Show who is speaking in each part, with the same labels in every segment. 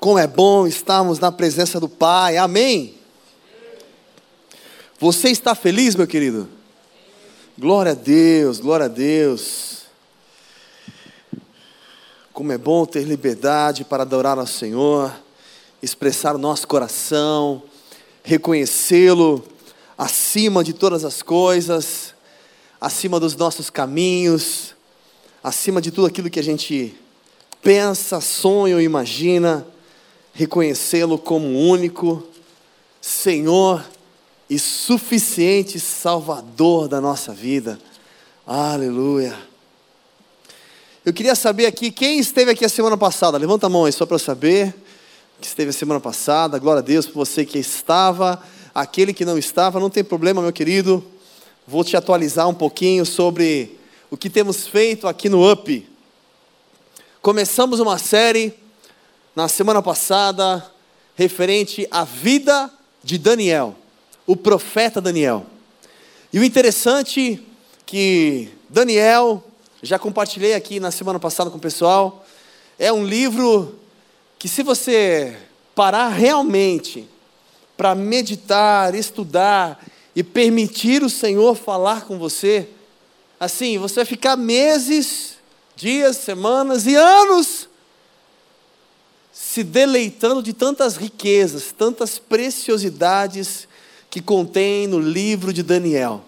Speaker 1: Como é bom estarmos na presença do Pai, amém? Você está feliz, meu querido? Glória a Deus, glória a Deus. Como é bom ter liberdade para adorar ao Senhor, expressar o nosso coração, reconhecê-lo acima de todas as coisas, acima dos nossos caminhos, acima de tudo aquilo que a gente pensa, sonha ou imagina, reconhecê-lo como único Senhor e suficiente Salvador da nossa vida. Aleluia. Eu queria saber aqui, quem esteve aqui a semana passada? Levanta a mão aí só para saber que esteve a semana passada. Glória a Deus por você que estava. Aquele que não estava, não tem problema, meu querido. Vou te atualizar um pouquinho sobre o que temos feito aqui no UP. Começamos uma série na semana passada referente à vida de Daniel, o profeta Daniel. E o interessante que Daniel, já compartilhei aqui na semana passada com o pessoal, é um livro que se você parar realmente para meditar, estudar e permitir o Senhor falar com você, assim, você vai ficar meses, dias, semanas e anos se deleitando de tantas riquezas, tantas preciosidades que contém no livro de Daniel.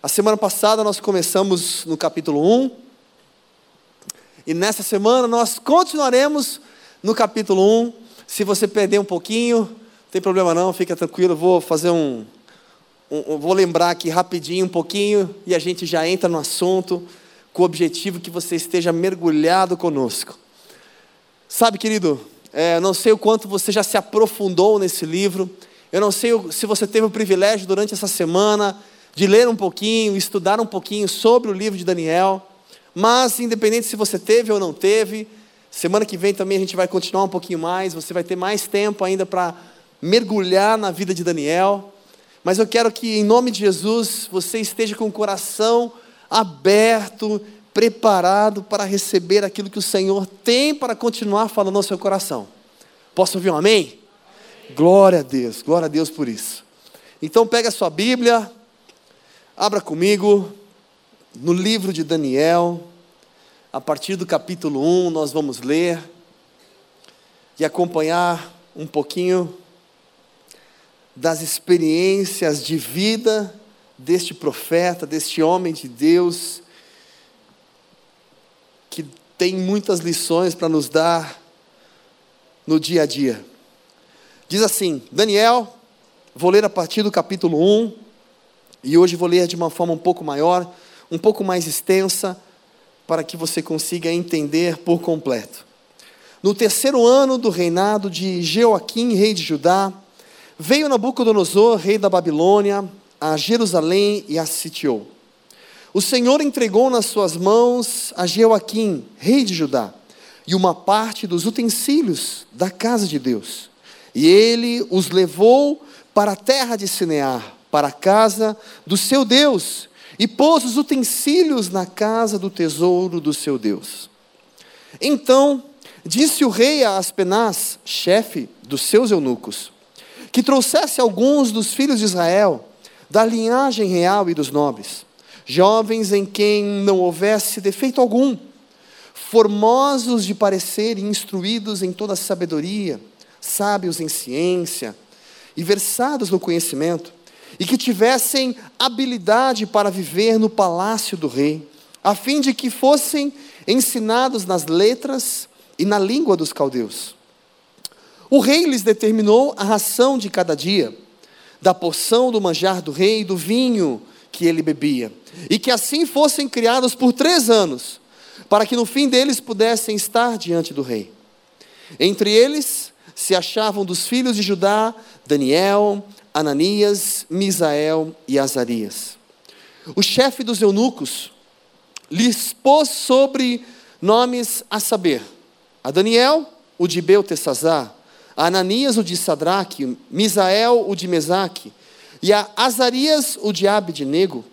Speaker 1: A semana passada nós começamos no capítulo 1, e nessa semana nós continuaremos no capítulo 1. Se você perder um pouquinho, tem problema não, fica tranquilo, vou fazer um, um, vou lembrar aqui rapidinho um pouquinho e a gente já entra no assunto com o objetivo que você esteja mergulhado conosco. Sabe, querido, é, não sei o quanto você já se aprofundou nesse livro, eu não sei se você teve o privilégio durante essa semana de ler um pouquinho, estudar um pouquinho sobre o livro de Daniel, mas independente se você teve ou não teve, semana que vem também a gente vai continuar um pouquinho mais, você vai ter mais tempo ainda para mergulhar na vida de Daniel, mas eu quero que, em nome de Jesus, você esteja com o coração aberto, preparado para receber aquilo que o Senhor tem para continuar falando ao seu coração. Posso ouvir um amém? amém? Glória a Deus, glória a Deus por isso. Então, pega a sua Bíblia, abra comigo no livro de Daniel, a partir do capítulo 1, nós vamos ler e acompanhar um pouquinho das experiências de vida deste profeta, deste homem de Deus, tem muitas lições para nos dar no dia a dia. Diz assim: Daniel, vou ler a partir do capítulo 1, e hoje vou ler de uma forma um pouco maior, um pouco mais extensa, para que você consiga entender por completo. No terceiro ano do reinado de Jeoaquim, rei de Judá, Veio Nabucodonosor, rei da Babilônia, a Jerusalém e a sitiou. O Senhor entregou nas suas mãos a Jeoaquim, rei de Judá, e uma parte dos utensílios da casa de Deus. E ele os levou para a terra de Sinear, para a casa do seu Deus, e pôs os utensílios na casa do tesouro do seu Deus. Então disse o rei a Aspenaz, chefe dos seus eunucos: que trouxesse alguns dos filhos de Israel, da linhagem real e dos nobres, jovens em quem não houvesse defeito algum, formosos de parecer e instruídos em toda sabedoria, sábios em ciência e versados no conhecimento, e que tivessem habilidade para viver no palácio do rei, a fim de que fossem ensinados nas letras e na língua dos caldeus. O rei lhes determinou a ração de cada dia, da porção do manjar do rei do vinho que ele bebia, e que assim fossem criados por três anos, para que no fim deles pudessem estar diante do rei. Entre eles se achavam dos filhos de Judá Daniel, Ananias, Misael e Azarias. O chefe dos eunucos lhes pôs sobre nomes a saber: a Daniel, o de Beltesazar, a Ananias o de Sadraque, Misael o de Mesaque, e a Azarias o de Abednego.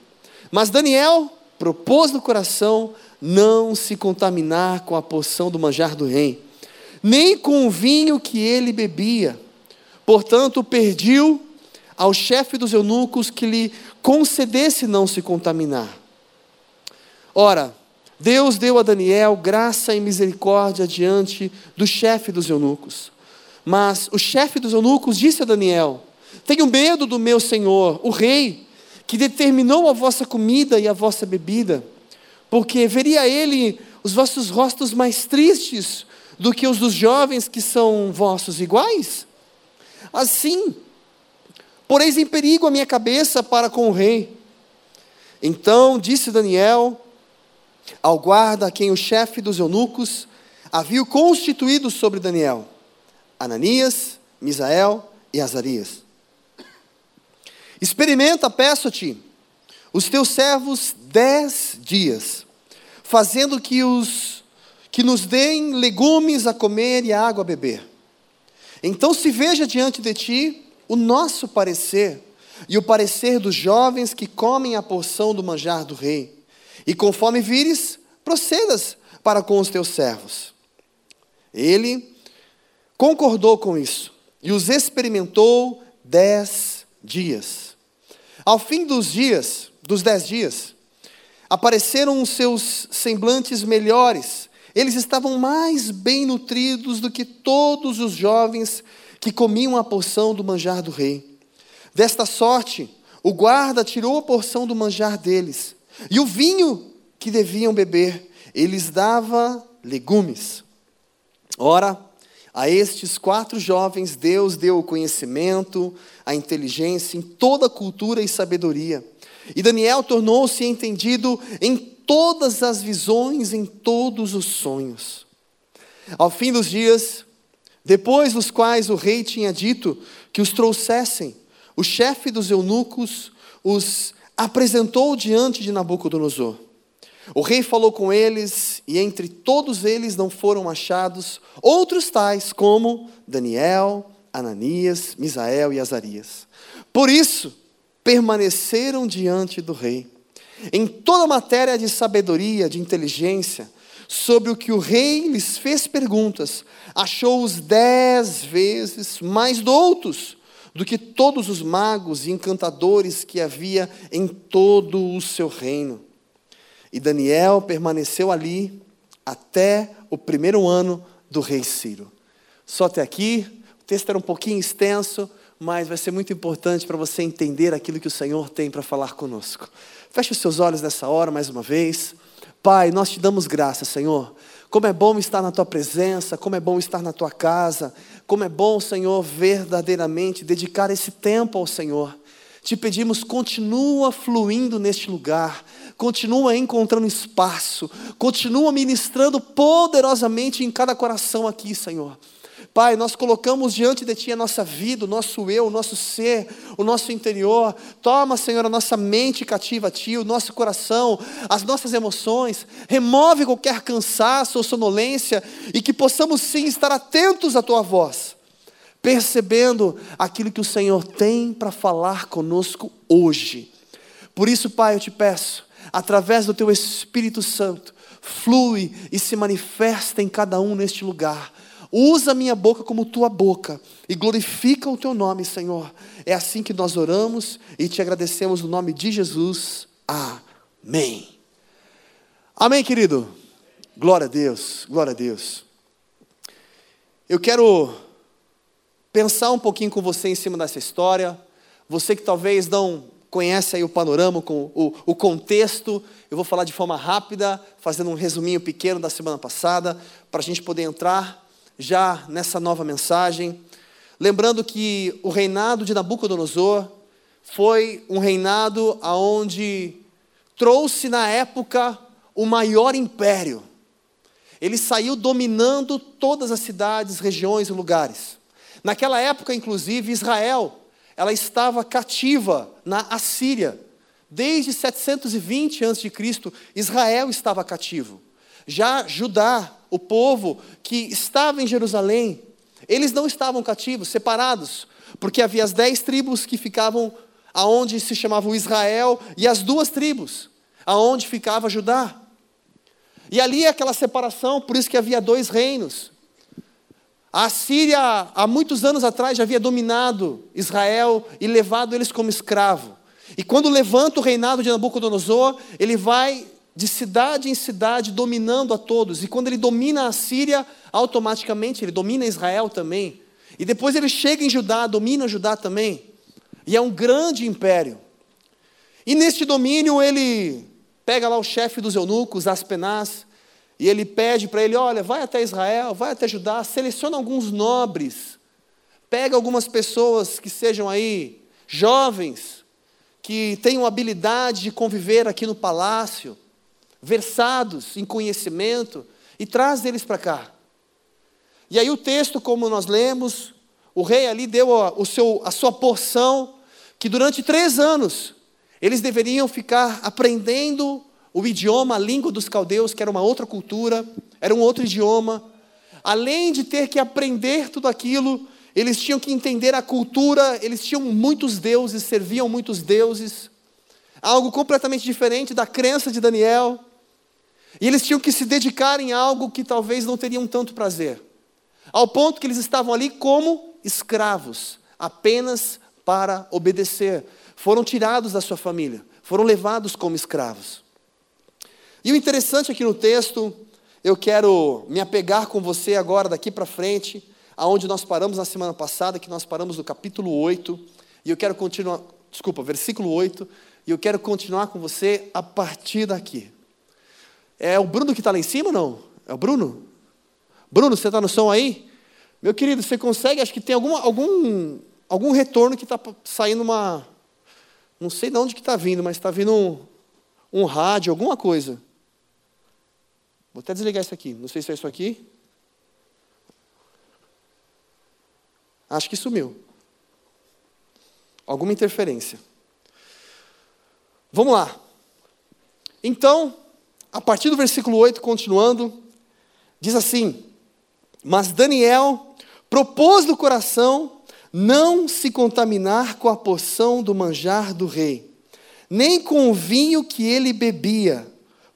Speaker 1: Mas Daniel propôs no coração não se contaminar com a porção do manjar do rei, nem com o vinho que ele bebia. Portanto, pediu ao chefe dos eunucos que lhe concedesse não se contaminar. Ora, Deus deu a Daniel graça e misericórdia diante do chefe dos eunucos. Mas o chefe dos eunucos disse a Daniel: Tenho medo do meu senhor, o rei, que determinou a vossa comida e a vossa bebida, porque veria ele os vossos rostos mais tristes do que os dos jovens que são vossos iguais? Assim, poreis em perigo a minha cabeça para com o rei. Então disse Daniel ao guarda a quem o chefe dos eunucos havia constituído sobre Daniel: Ananias, Misael e Azarias. Experimenta, peço-te, os teus servos dez dias, fazendo que os que nos deem legumes a comer e água a beber. Então se veja diante de ti o nosso parecer e o parecer dos jovens que comem a porção do manjar do rei. E conforme vires, procedas para com os teus servos. Ele concordou com isso e os experimentou dez dias. Ao fim dos dias, dos dez dias, apareceram os seus semblantes melhores. Eles estavam mais bem nutridos do que todos os jovens que comiam a porção do manjar do rei. Desta sorte, o guarda tirou a porção do manjar deles, e o vinho que deviam beber, eles dava legumes. Ora, a estes quatro jovens, Deus deu o conhecimento, a inteligência em toda cultura e sabedoria. E Daniel tornou-se entendido em todas as visões, em todos os sonhos. Ao fim dos dias, depois dos quais o rei tinha dito que os trouxessem, o chefe dos eunucos os apresentou diante de Nabucodonosor. O rei falou com eles, e entre todos eles não foram achados outros tais como Daniel, Ananias, Misael e Azarias. Por isso, permaneceram diante do rei. Em toda matéria de sabedoria, de inteligência, sobre o que o rei lhes fez perguntas, achou-os dez vezes mais doutos do que todos os magos e encantadores que havia em todo o seu reino. E Daniel permaneceu ali até o primeiro ano do rei Ciro. Só até aqui, o texto era um pouquinho extenso, mas vai ser muito importante para você entender aquilo que o Senhor tem para falar conosco. Feche os seus olhos nessa hora mais uma vez. Pai, nós te damos graça, Senhor. Como é bom estar na tua presença, como é bom estar na tua casa, como é bom, Senhor, verdadeiramente dedicar esse tempo ao Senhor. Te pedimos, continua fluindo neste lugar, continua encontrando espaço, continua ministrando poderosamente em cada coração aqui, Senhor. Pai, nós colocamos diante de Ti a nossa vida, o nosso eu, o nosso ser, o nosso interior. Toma, Senhor, a nossa mente cativa a Ti, o nosso coração, as nossas emoções. Remove qualquer cansaço ou sonolência e que possamos sim estar atentos à Tua voz, percebendo aquilo que o Senhor tem para falar conosco hoje. Por isso, Pai, eu te peço, através do Teu Espírito Santo, flui e se manifesta em cada um neste lugar Usa a minha boca como tua boca e glorifica o teu nome, Senhor. É assim que nós oramos e te agradecemos no nome de Jesus. Amém. Amém, querido. Glória a Deus, glória a Deus. Eu quero pensar um pouquinho com você em cima dessa história. Você que talvez não conhece aí o panorama, o, o contexto, eu vou falar de forma rápida, fazendo um resuminho pequeno da semana passada, para a gente poder entrar já nessa nova mensagem, lembrando que o reinado de Nabucodonosor foi um reinado aonde trouxe na época o maior império. Ele saiu dominando todas as cidades, regiões e lugares. Naquela época, inclusive, Israel, ela estava cativa na Assíria. Desde 720 a.C., Israel estava cativo. Já Judá, o povo que estava em Jerusalém, eles não estavam cativos, separados, porque havia as dez tribos que ficavam aonde se chamava Israel e as duas tribos, aonde ficava Judá. E ali aquela separação, por isso que havia dois reinos. A Síria, há muitos anos atrás, já havia dominado Israel e levado eles como escravo. E quando levanta o reinado de Nabucodonosor, ele vai de cidade em cidade dominando a todos. E quando ele domina a Síria, automaticamente ele domina Israel também. E depois ele chega em Judá, domina Judá também. E é um grande império. E neste domínio ele pega lá o chefe dos eunucos, Aspenaz, e ele pede para ele: olha, vai até Israel, vai até Judá, seleciona alguns nobres, pega algumas pessoas que sejam aí jovens, que tenham habilidade de conviver aqui no palácio, versados em conhecimento, e traz eles para cá. E aí o texto, como nós lemos, o rei ali deu a, o seu, a sua porção, que durante três anos eles deveriam ficar aprendendo o idioma, a língua dos caldeus, que era uma outra cultura, era um outro idioma. Além de ter que aprender tudo aquilo, eles tinham que entender a cultura, eles tinham muitos deuses, serviam muitos deuses, algo completamente diferente da crença de Daniel. E eles tinham que se dedicar em algo que talvez não teriam tanto prazer, ao ponto que eles estavam ali como escravos, apenas para obedecer. Foram tirados da sua família, foram levados como escravos. E o interessante aqui no texto, eu quero me apegar com você agora, daqui para frente, aonde nós paramos na semana passada, que nós paramos no capítulo 8, e eu quero continuar, desculpa, versículo 8, e eu quero continuar com você a partir daqui. É o Bruno que está lá em cima não? É o Bruno? Bruno, você está no som aí? Meu querido, você consegue? Acho que tem alguma, algum, algum retorno que está saindo uma. Não sei de onde que está vindo, mas está vindo um, um rádio, alguma coisa. Vou até desligar isso aqui. Não sei se é isso aqui. Acho que sumiu. Alguma interferência. Vamos lá. Então, a partir do versículo 8, continuando, diz assim: Mas Daniel propôs no coração não se contaminar com a porção do manjar do rei, nem com o vinho que ele bebia.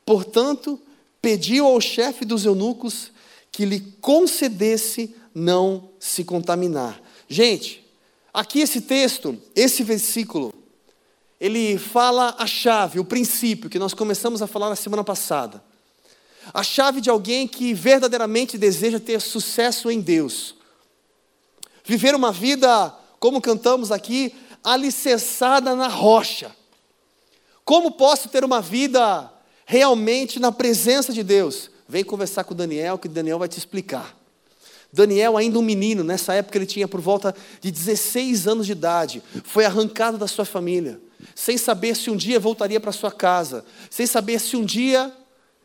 Speaker 1: Portanto, pediu ao chefe dos eunucos que lhe concedesse não se contaminar. Gente, aqui esse texto, esse versículo, ele fala a chave, o princípio que nós começamos a falar na semana passada. A chave de alguém que verdadeiramente deseja ter sucesso em Deus. Viver uma vida, como cantamos aqui, alicerçada na rocha. Como posso ter uma vida realmente na presença de Deus? Vem conversar com Daniel, que Daniel vai te explicar. Daniel, ainda um menino, nessa época ele tinha por volta de 16 anos de idade, foi arrancado da sua família sem saber se um dia voltaria para sua casa, sem saber se um dia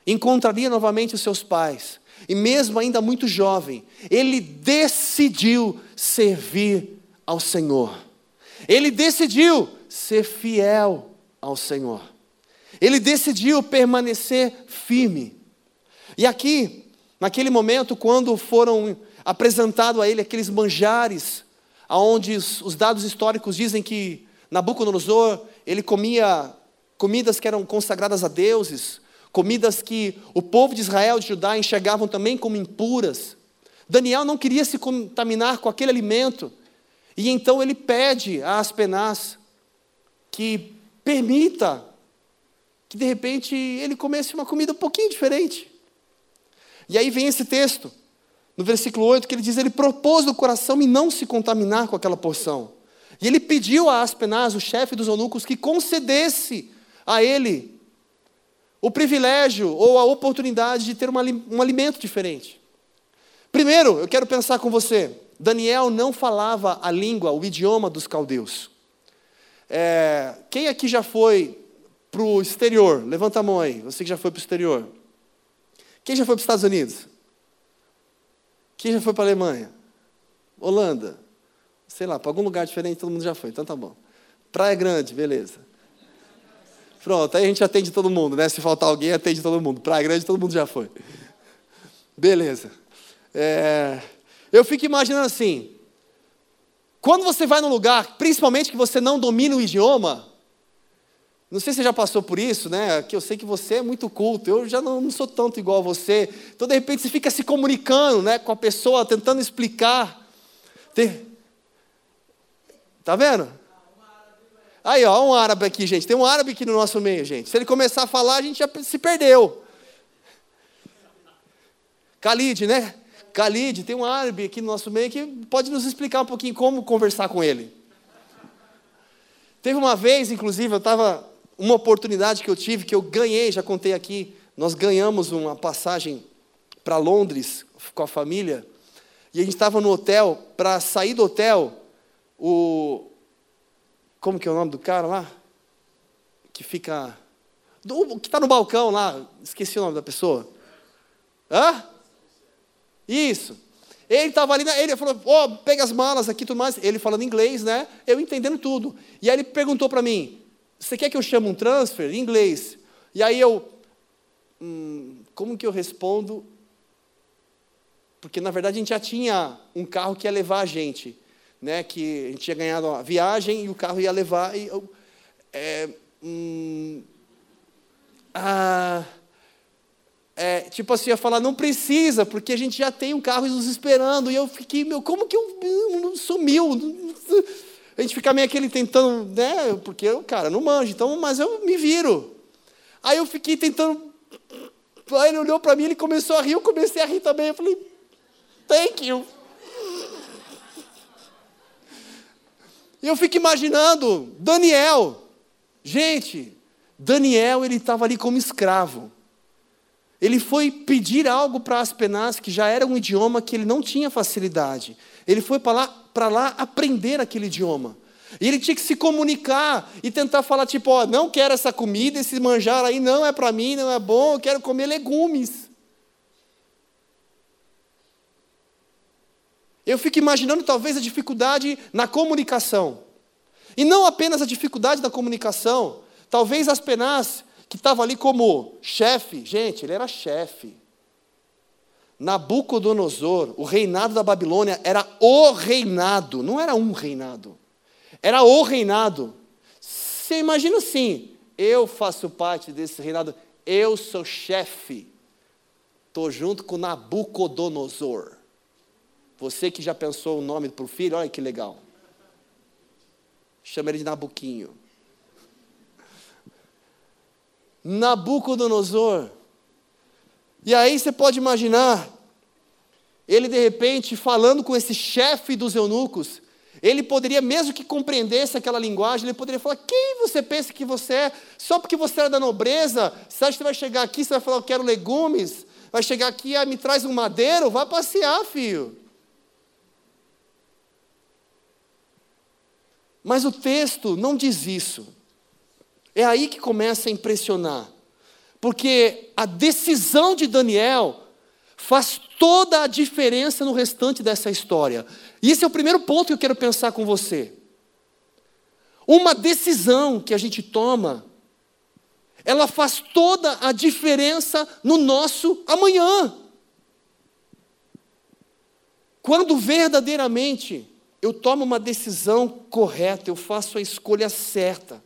Speaker 1: encontraria novamente os seus pais. E mesmo ainda muito jovem, ele decidiu servir ao Senhor. Ele decidiu ser fiel ao Senhor. Ele decidiu permanecer firme. E aqui, naquele momento, quando foram apresentados a ele aqueles manjares, aonde os dados históricos dizem que Nabucodonosor, ele comia comidas que eram consagradas a deuses, comidas que o povo de Israel, de Judá, enxergavam também como impuras. Daniel não queria se contaminar com aquele alimento, e então ele pede a Aspenaz que permita que de repente ele comesse uma comida um pouquinho diferente. E aí vem esse texto, no versículo 8, que ele diz: Ele propôs no coração e não se contaminar com aquela porção. E ele pediu a Aspenaz, o chefe dos eunucos, que concedesse a ele o privilégio ou a oportunidade de ter um alimento diferente. Primeiro, eu quero pensar com você: Daniel não falava a língua, o idioma dos caldeus. É, quem aqui já foi para o exterior? Levanta a mão aí, você que já foi para o exterior. Quem já foi para os Estados Unidos? Quem já foi para a Alemanha? Holanda? sei lá, para algum lugar diferente, todo mundo já foi, então tá bom. Praia Grande, beleza. Pronto, aí a gente atende todo mundo, né? Se faltar alguém, atende todo mundo. Praia Grande, todo mundo já foi. Beleza. É, eu fico imaginando assim, quando você vai num lugar, principalmente que você não domina o idioma, Não sei se você já passou por isso, né? Que eu sei que você é muito culto, eu já não, não sou tanto igual a você. Então, de repente, você fica se comunicando né, com a pessoa, tentando explicar. Tem... Tá vendo? Aí, ó, um árabe aqui, gente. Tem um árabe aqui no nosso meio, gente. Se ele começar a falar, a gente já se perdeu. Khalid, né? Khalid, tem um árabe aqui no nosso meio que pode nos explicar um pouquinho como conversar com ele. Teve uma vez, inclusive, eu estava. Uma oportunidade que eu tive, que eu ganhei, já contei aqui. Nós ganhamos uma passagem para Londres com a família. E a gente estava no hotel. Para sair do hotel, o. Como que é o nome do cara lá? Que fica. Do, que está no balcão lá. Esqueci o nome da pessoa. Hã? Isso. Ele estava ali, ele falou, ó, oh, pega as malas aqui tudo mais. Ele falando inglês, né? Eu entendendo tudo. E aí ele perguntou para mim, você quer que eu chame um transfer? Em inglês. E aí eu, hum, como que eu respondo? Porque na verdade a gente já tinha um carro que ia levar a gente, né? Que a gente tinha ganhado a viagem e o carro ia levar. E eu, é, hum, ah, é, tipo assim, ia falar, não precisa, porque a gente já tem um carro nos esperando. E eu fiquei, meu, como que eu, eu sumiu? A gente fica meio aquele tentando, né? Porque eu, cara, não manjo, então, mas eu me viro. Aí eu fiquei tentando. Aí ele olhou para mim, ele começou a rir, eu comecei a rir também. Eu falei, thank you. E eu fico imaginando, Daniel. Gente, Daniel, ele estava ali como escravo. Ele foi pedir algo para Aspenaz, que já era um idioma que ele não tinha facilidade. Ele foi para lá, lá aprender aquele idioma. E ele tinha que se comunicar e tentar falar, tipo, ó, não quero essa comida, esse manjar aí não é para mim, não é bom, eu quero comer legumes. Eu fico imaginando talvez a dificuldade na comunicação. E não apenas a dificuldade na comunicação, talvez Aspenaz que estava ali como chefe, gente, ele era chefe. Nabucodonosor, o reinado da Babilônia era o reinado, não era um reinado, era o reinado. Você imagina assim, eu faço parte desse reinado, eu sou chefe, estou junto com Nabucodonosor. Você que já pensou o nome para o filho, olha que legal. Chama ele de Nabuquinho. Nabucodonosor. E aí você pode imaginar, ele de repente falando com esse chefe dos eunucos, ele poderia, mesmo que compreendesse aquela linguagem, ele poderia falar: quem você pensa que você é? Só porque você era da nobreza, você acha que vai chegar aqui, você vai falar: eu quero legumes? Vai chegar aqui, ah, me traz um madeiro? Vai passear, filho. Mas o texto não diz isso. É aí que começa a impressionar. Porque a decisão de Daniel faz toda a diferença no restante dessa história. E esse é o primeiro ponto que eu quero pensar com você. Uma decisão que a gente toma, ela faz toda a diferença no nosso amanhã. Quando verdadeiramente eu tomo uma decisão correta, eu faço a escolha certa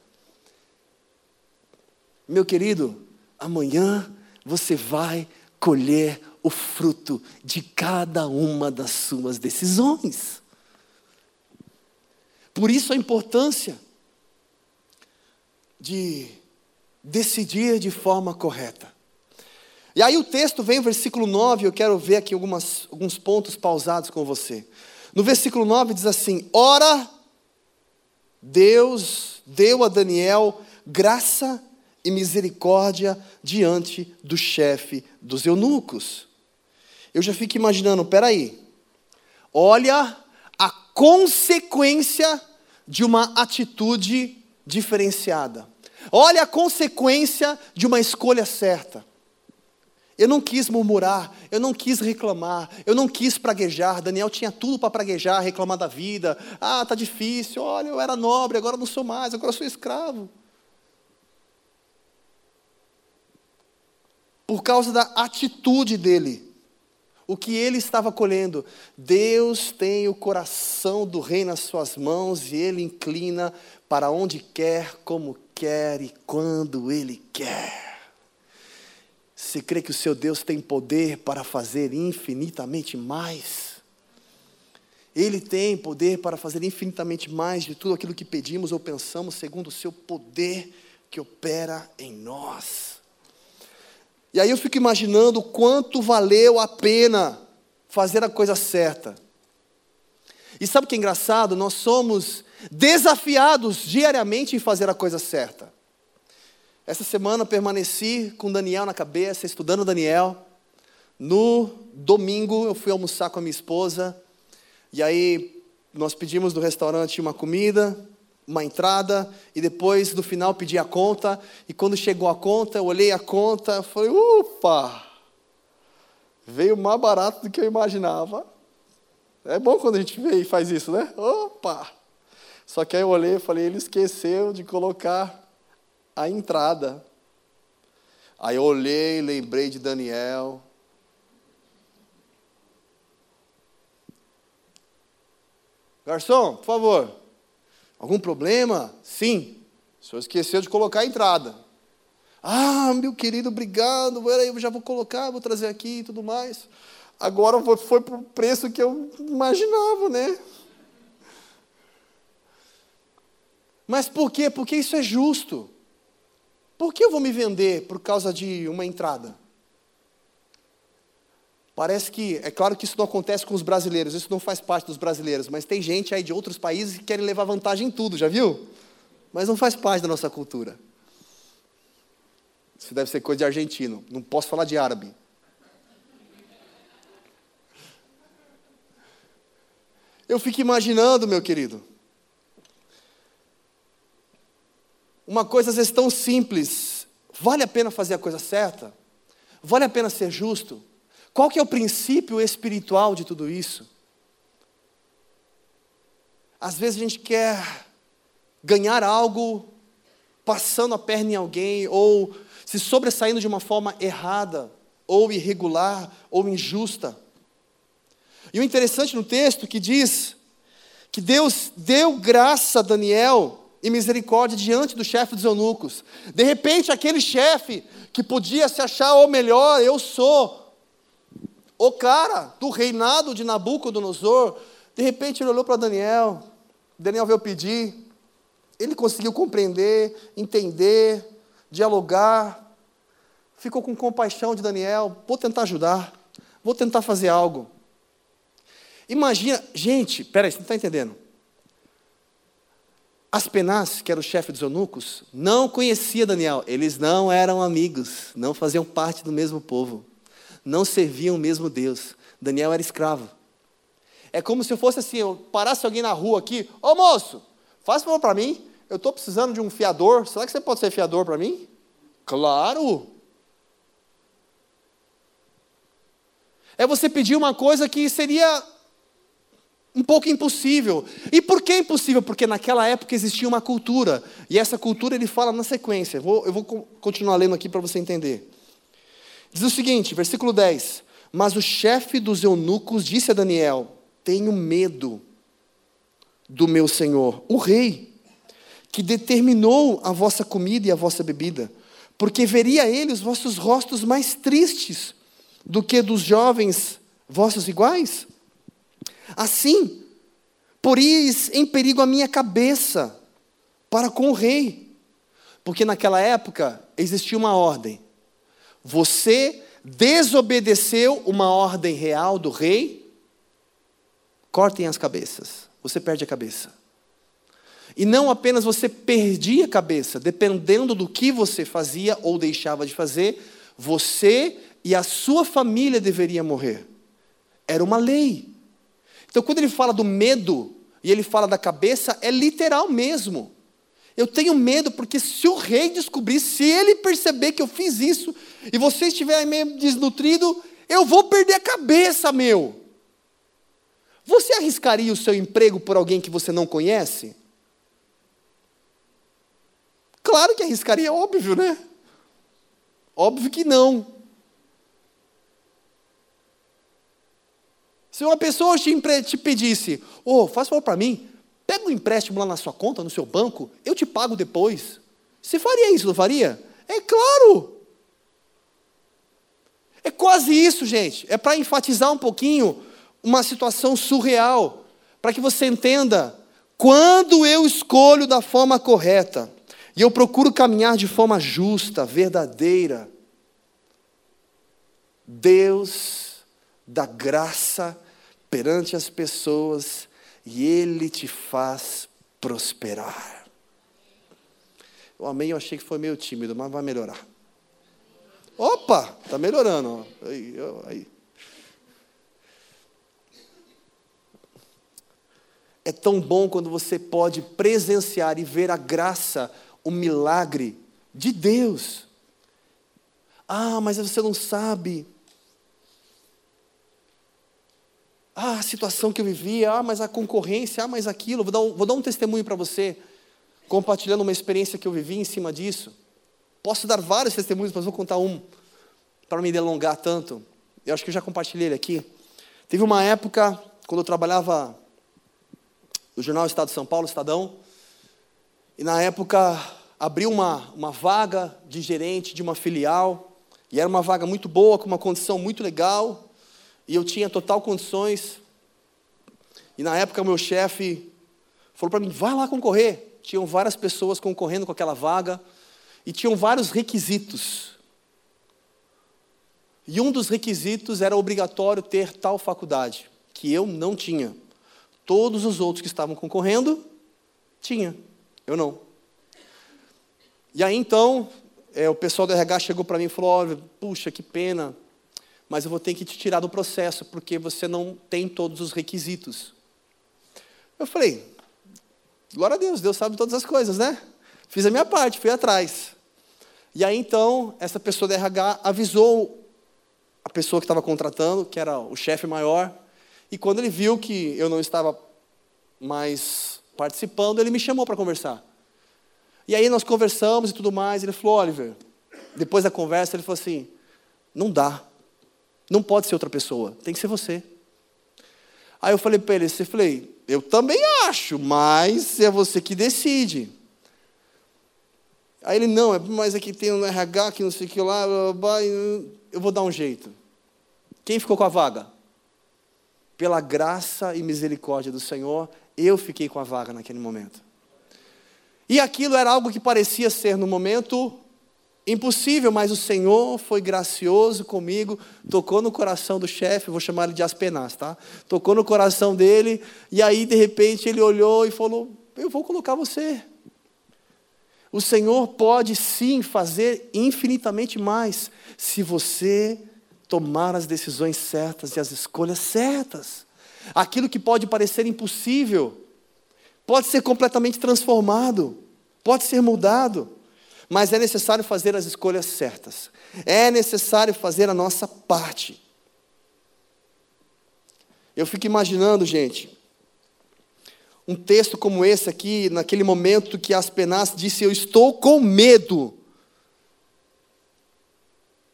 Speaker 1: meu querido, amanhã você vai colher o fruto de cada uma das suas decisões. Por isso a importância de decidir de forma correta. E aí o texto vem, versículo 9, eu quero ver aqui algumas, alguns pontos pausados com você. No versículo 9 diz assim: Ora, Deus deu a Daniel graça e misericórdia diante do chefe dos eunucos. Eu já fico imaginando, peraí, olha a consequência de uma atitude diferenciada. Olha a consequência de uma escolha certa. Eu não quis murmurar, eu não quis reclamar, eu não quis praguejar. Daniel tinha tudo para praguejar, reclamar da vida. Ah, tá difícil. Olha, eu era nobre, agora não sou mais, agora sou escravo. Por causa da atitude dele. o que ele estava colhendo. Deus tem o coração do rei nas suas mãos e ele inclina para onde quer, como quer e quando ele quer. Você crê que o seu Deus tem poder para fazer infinitamente mais? Ele tem poder para fazer infinitamente mais de tudo aquilo que pedimos ou pensamos, segundo o seu poder que opera em nós. E aí eu fico imaginando quanto valeu a pena fazer a coisa certa. E sabe o que é engraçado? Nós somos desafiados diariamente em fazer a coisa certa. Essa semana permaneci com Daniel na cabeça, estudando Daniel. No domingo eu fui almoçar com a minha esposa. E aí nós pedimos do restaurante uma comida uma entrada e depois no final pedi a conta e quando chegou a conta, eu olhei a conta, falei, ufa, veio mais barato do que eu imaginava. É bom quando a gente vê e faz isso, né? Opa! Só que aí eu olhei e falei, ele esqueceu de colocar a entrada. Aí eu olhei, lembrei de Daniel. Garçom, por favor, Algum problema? Sim. O senhor esqueceu de colocar a entrada. Ah, meu querido, obrigado. Eu já vou colocar, vou trazer aqui e tudo mais. Agora foi para o preço que eu imaginava, né? Mas por quê? Porque isso é justo. Por que eu vou me vender por causa de uma entrada? Parece que, é claro que isso não acontece com os brasileiros, isso não faz parte dos brasileiros, mas tem gente aí de outros países que querem levar vantagem em tudo, já viu? Mas não faz parte da nossa cultura. Isso deve ser coisa de argentino, não posso falar de árabe. Eu fico imaginando, meu querido, uma coisa às vezes tão simples, vale a pena fazer a coisa certa? Vale a pena ser justo? Qual que é o princípio espiritual de tudo isso? Às vezes a gente quer ganhar algo passando a perna em alguém ou se sobressaindo de uma forma errada, ou irregular, ou injusta. E o interessante no texto que diz que Deus deu graça a Daniel e misericórdia diante do chefe dos eunucos. De repente, aquele chefe que podia se achar o melhor, eu sou, o cara do reinado de Nabucodonosor, de repente ele olhou para Daniel, Daniel veio pedir, ele conseguiu compreender, entender, dialogar, ficou com compaixão de Daniel, vou tentar ajudar, vou tentar fazer algo. Imagina, gente, peraí, você não está entendendo. Aspenaz, que era o chefe dos eunucos, não conhecia Daniel, eles não eram amigos, não faziam parte do mesmo povo não serviam o mesmo Deus. Daniel era escravo. É como se eu fosse assim, eu parasse alguém na rua aqui, ô moço, faz favor para mim, eu estou precisando de um fiador, será que você pode ser fiador para mim? Claro! É você pedir uma coisa que seria um pouco impossível. E por que impossível? Porque naquela época existia uma cultura. E essa cultura ele fala na sequência. Vou, eu vou continuar lendo aqui para você entender. Diz o seguinte, versículo 10: Mas o chefe dos eunucos disse a Daniel: Tenho medo do meu senhor, o rei, que determinou a vossa comida e a vossa bebida, porque veria ele os vossos rostos mais tristes do que dos jovens vossos iguais. Assim, poris em perigo a minha cabeça para com o rei, porque naquela época existia uma ordem você desobedeceu uma ordem real do rei, cortem as cabeças. Você perde a cabeça. E não apenas você perdia a cabeça, dependendo do que você fazia ou deixava de fazer, você e a sua família deveriam morrer. Era uma lei. Então, quando ele fala do medo e ele fala da cabeça, é literal mesmo. Eu tenho medo porque se o rei descobrir, se ele perceber que eu fiz isso e você estiver meio desnutrido, eu vou perder a cabeça, meu. Você arriscaria o seu emprego por alguém que você não conhece? Claro que arriscaria, óbvio, né? Óbvio que não. Se uma pessoa te, te pedisse, ô, oh, faz favor para mim, pega um empréstimo lá na sua conta, no seu banco, eu te pago depois. Você faria isso, não faria? É claro! É quase isso, gente. É para enfatizar um pouquinho uma situação surreal, para que você entenda quando eu escolho da forma correta e eu procuro caminhar de forma justa, verdadeira, Deus dá graça perante as pessoas e Ele te faz prosperar. O amém eu achei que foi meio tímido, mas vai melhorar. Opa, está melhorando. Aí, aí. É tão bom quando você pode presenciar e ver a graça, o milagre de Deus. Ah, mas você não sabe Ah, a situação que eu vivia, ah, mas a concorrência, ah, mas aquilo. Vou dar um, vou dar um testemunho para você, compartilhando uma experiência que eu vivi em cima disso. Posso dar vários testemunhos, mas vou contar um, para não me delongar tanto. Eu acho que eu já compartilhei ele aqui. Teve uma época, quando eu trabalhava no jornal Estado de São Paulo, Estadão, e na época abriu uma, uma vaga de gerente de uma filial, e era uma vaga muito boa, com uma condição muito legal, e eu tinha total condições. E na época meu chefe falou para mim: vai lá concorrer. Tinham várias pessoas concorrendo com aquela vaga e tinham vários requisitos. E um dos requisitos era obrigatório ter tal faculdade, que eu não tinha. Todos os outros que estavam concorrendo tinha, eu não. E aí então, é, o pessoal do RH chegou para mim e falou: olha, puxa, que pena, mas eu vou ter que te tirar do processo, porque você não tem todos os requisitos. Eu falei, glória a Deus, Deus sabe todas as coisas, né? Fiz a minha parte, fui atrás. E aí então, essa pessoa da RH avisou a pessoa que estava contratando, que era o chefe maior, e quando ele viu que eu não estava mais participando, ele me chamou para conversar. E aí nós conversamos e tudo mais, ele falou, Oliver, depois da conversa, ele falou assim, não dá, não pode ser outra pessoa, tem que ser você. Aí eu falei para ele, eu falei, eu também acho, mas é você que decide. Aí ele, não, é mas aqui tem um RH, que não sei o que lá, eu vou dar um jeito. Quem ficou com a vaga? Pela graça e misericórdia do Senhor, eu fiquei com a vaga naquele momento. E aquilo era algo que parecia ser, no momento, Impossível, mas o Senhor foi gracioso comigo, tocou no coração do chefe, vou chamar ele de Aspenas, tá? Tocou no coração dele, e aí de repente ele olhou e falou: Eu vou colocar você. O Senhor pode sim fazer infinitamente mais, se você tomar as decisões certas e as escolhas certas. Aquilo que pode parecer impossível, pode ser completamente transformado, pode ser mudado. Mas é necessário fazer as escolhas certas. É necessário fazer a nossa parte. Eu fico imaginando, gente, um texto como esse aqui, naquele momento que Aspenas disse: Eu estou com medo.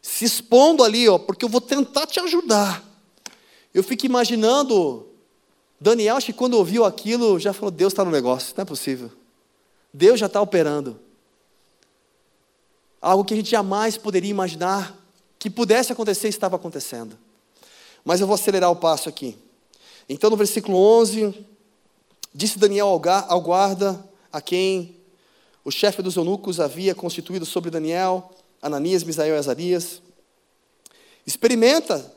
Speaker 1: Se expondo ali, ó, porque eu vou tentar te ajudar. Eu fico imaginando, Daniel, acho que quando ouviu aquilo, já falou: Deus está no negócio, não é possível. Deus já está operando algo que a gente jamais poderia imaginar que pudesse acontecer estava acontecendo. Mas eu vou acelerar o passo aqui. Então, no versículo 11, disse Daniel ao guarda, a quem o chefe dos eunucos havia constituído sobre Daniel, Ananias, Misael e Azarias: Experimenta,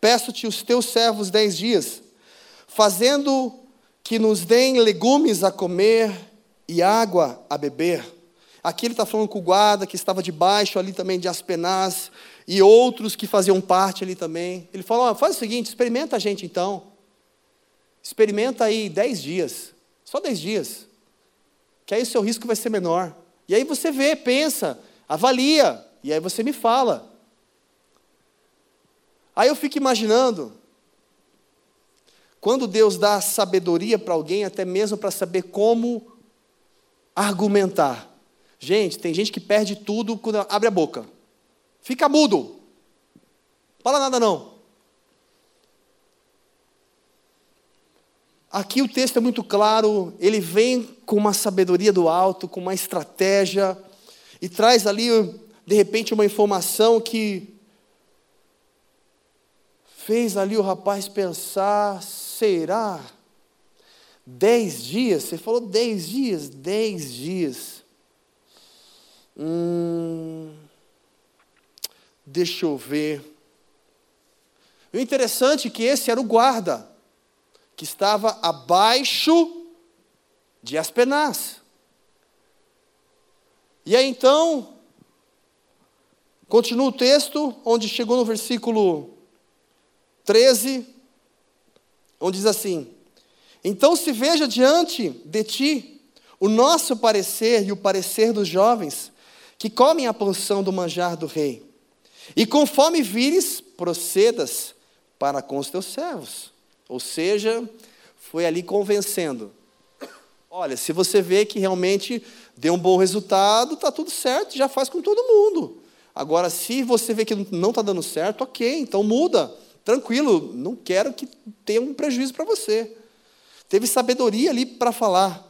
Speaker 1: peço-te os teus servos dez dias, fazendo que nos deem legumes a comer e água a beber Aqui ele está falando com o guarda que estava debaixo ali também de Aspenaz e outros que faziam parte ali também. Ele falou: oh, faz o seguinte, experimenta a gente então. Experimenta aí dez dias, só dez dias, que aí o seu risco vai ser menor. E aí você vê, pensa, avalia, e aí você me fala. Aí eu fico imaginando, quando Deus dá sabedoria para alguém, até mesmo para saber como argumentar. Gente, tem gente que perde tudo quando abre a boca. Fica mudo. Fala nada não. Aqui o texto é muito claro, ele vem com uma sabedoria do alto, com uma estratégia, e traz ali, de repente, uma informação que fez ali o rapaz pensar: será? Dez dias? Você falou dez dias? Dez dias. Hum, deixa eu ver. O interessante é que esse era o guarda que estava abaixo de Aspenaz. E aí então, continua o texto, onde chegou no versículo 13, onde diz assim: Então se veja diante de ti o nosso parecer e o parecer dos jovens, que comem a porção do manjar do rei. E conforme vires, procedas para com os teus servos. Ou seja, foi ali convencendo. Olha, se você vê que realmente deu um bom resultado, está tudo certo, já faz com todo mundo. Agora, se você vê que não está dando certo, ok, então muda. Tranquilo, não quero que tenha um prejuízo para você. Teve sabedoria ali para falar.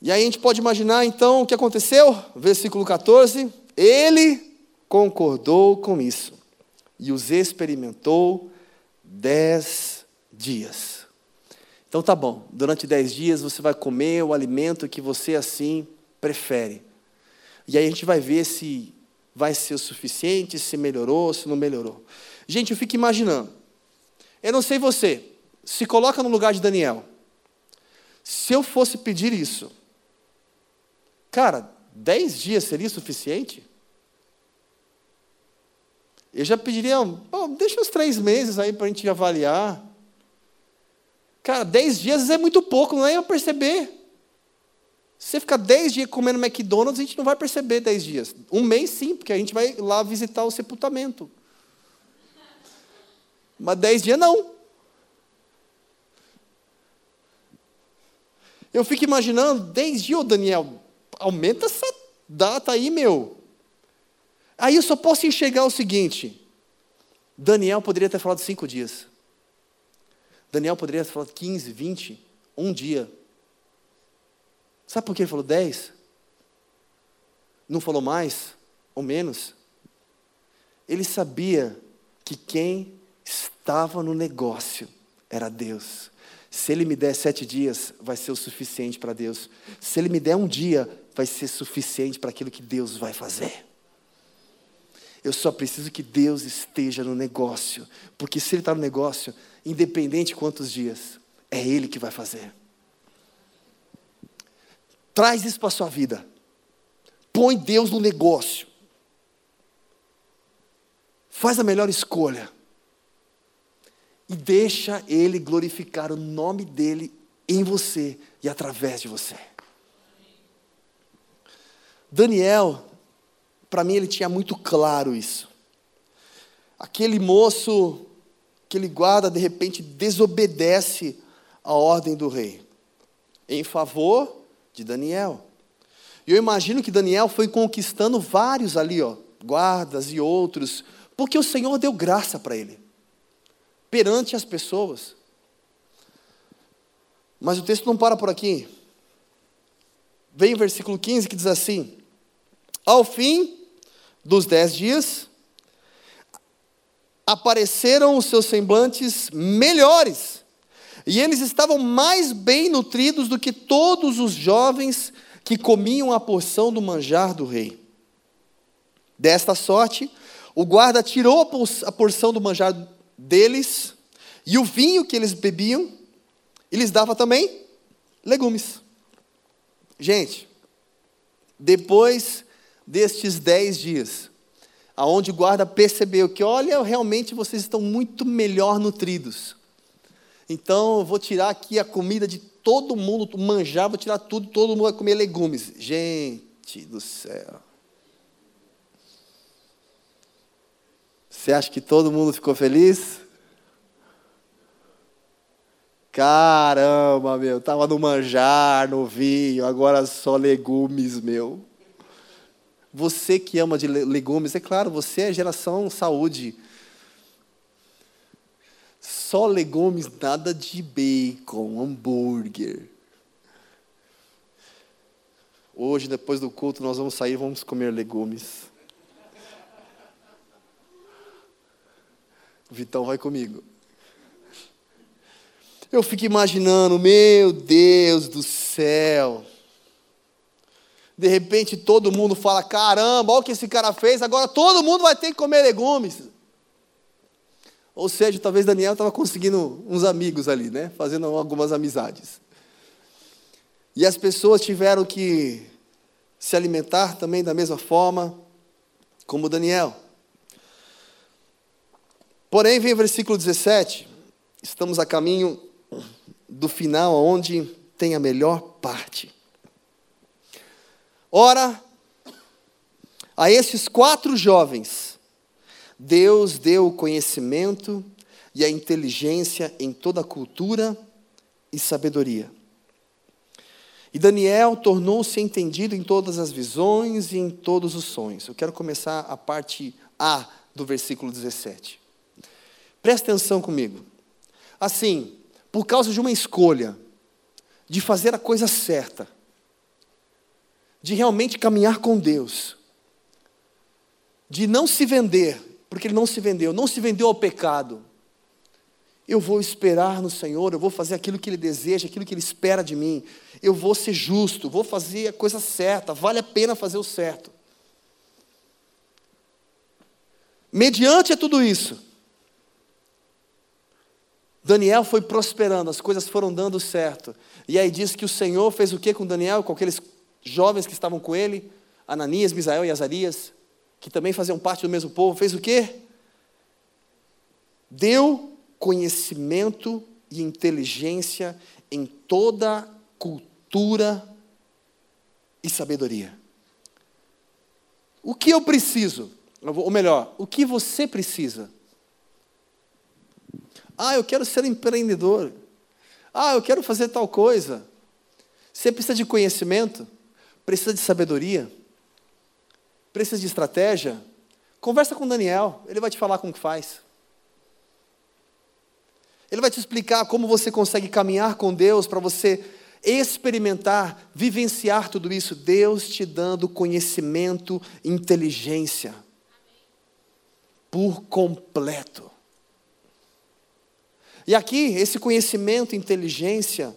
Speaker 1: E aí a gente pode imaginar então o que aconteceu? Versículo 14: Ele concordou com isso e os experimentou dez dias. Então tá bom, durante dez dias você vai comer o alimento que você assim prefere. E aí a gente vai ver se vai ser o suficiente, se melhorou, se não melhorou. Gente, eu fico imaginando. Eu não sei você, se coloca no lugar de Daniel. Se eu fosse pedir isso, cara, dez dias seria suficiente? Eu já pediria, oh, deixa uns três meses aí para a gente avaliar. Cara, dez dias é muito pouco, não é eu perceber. Se você ficar dez dias comendo McDonald's, a gente não vai perceber dez dias. Um mês sim, porque a gente vai lá visitar o sepultamento. Mas dez dias não. Eu fico imaginando, dez dias, Daniel, aumenta essa data aí, meu. Aí eu só posso enxergar o seguinte: Daniel poderia ter falado cinco dias. Daniel poderia ter falado 15, 20, um dia. Sabe por que ele falou 10? Não falou mais ou menos? Ele sabia que quem estava no negócio era Deus. Se ele me der sete dias, vai ser o suficiente para Deus. Se ele me der um dia, vai ser suficiente para aquilo que Deus vai fazer. Eu só preciso que Deus esteja no negócio. Porque se Ele está no negócio, independente de quantos dias, é Ele que vai fazer. Traz isso para a sua vida. Põe Deus no negócio. Faz a melhor escolha. E deixa Ele glorificar o nome dEle em você e através de você. Daniel para mim ele tinha muito claro isso. Aquele moço, aquele guarda, de repente desobedece a ordem do rei, em favor de Daniel. E eu imagino que Daniel foi conquistando vários ali, ó, guardas e outros, porque o Senhor deu graça para ele, perante as pessoas. Mas o texto não para por aqui. Vem o versículo 15 que diz assim: Ao fim dos dez dias, apareceram os seus semblantes melhores, e eles estavam mais bem nutridos do que todos os jovens que comiam a porção do manjar do rei. Desta sorte, o guarda tirou a porção do manjar deles e o vinho que eles bebiam, e lhes dava também legumes. Gente, depois destes dez dias, aonde o guarda percebeu que, olha, realmente vocês estão muito melhor nutridos. Então, eu vou tirar aqui a comida de todo mundo, manjar, vou tirar tudo, todo mundo vai comer legumes. Gente do céu. Você acha que todo mundo ficou feliz? Caramba, meu, tava no manjar, no vinho, agora só legumes, meu. Você que ama de legumes, é claro, você é geração saúde. Só legumes, nada de bacon, hambúrguer. Hoje, depois do culto, nós vamos sair e vamos comer legumes. Vitão vai comigo. Eu fico imaginando, meu Deus do céu. De repente todo mundo fala: caramba, olha o que esse cara fez, agora todo mundo vai ter que comer legumes. Ou seja, talvez Daniel estava conseguindo uns amigos ali, né? Fazendo algumas amizades. E as pessoas tiveram que se alimentar também da mesma forma como Daniel. Porém, vem o versículo 17, estamos a caminho do final, onde tem a melhor parte. Ora, a esses quatro jovens, Deus deu o conhecimento e a inteligência em toda a cultura e sabedoria. E Daniel tornou-se entendido em todas as visões e em todos os sonhos. Eu quero começar a parte A do versículo 17. Presta atenção comigo. Assim, por causa de uma escolha, de fazer a coisa certa, de realmente caminhar com Deus, de não se vender, porque ele não se vendeu, não se vendeu ao pecado. Eu vou esperar no Senhor, eu vou fazer aquilo que Ele deseja, aquilo que Ele espera de mim. Eu vou ser justo, vou fazer a coisa certa, vale a pena fazer o certo. Mediante a tudo isso, Daniel foi prosperando, as coisas foram dando certo. E aí diz que o Senhor fez o que com Daniel, com aqueles jovens que estavam com ele, Ananias, Misael e Azarias, que também faziam parte do mesmo povo, fez o quê? Deu conhecimento e inteligência em toda cultura e sabedoria. O que eu preciso? Ou melhor, o que você precisa? Ah, eu quero ser empreendedor. Ah, eu quero fazer tal coisa. Você precisa de conhecimento? Precisa de sabedoria, precisa de estratégia, conversa com Daniel, ele vai te falar como que faz. Ele vai te explicar como você consegue caminhar com Deus para você experimentar, vivenciar tudo isso. Deus te dando conhecimento, inteligência por completo. E aqui, esse conhecimento, inteligência,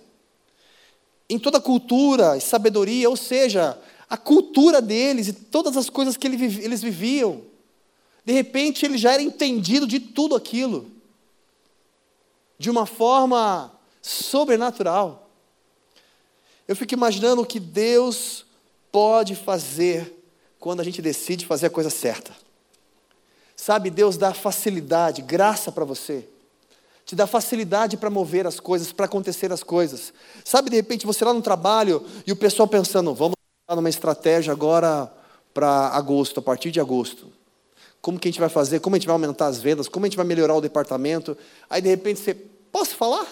Speaker 1: em toda cultura e sabedoria, ou seja, a cultura deles e todas as coisas que eles viviam. De repente ele já era entendido de tudo aquilo, de uma forma sobrenatural. Eu fico imaginando o que Deus pode fazer quando a gente decide fazer a coisa certa. Sabe, Deus dá facilidade, graça para você te dá facilidade para mover as coisas, para acontecer as coisas. Sabe, de repente, você lá no trabalho e o pessoal pensando, vamos dar uma estratégia agora para agosto, a partir de agosto. Como que a gente vai fazer? Como a gente vai aumentar as vendas? Como a gente vai melhorar o departamento? Aí, de repente, você, posso falar?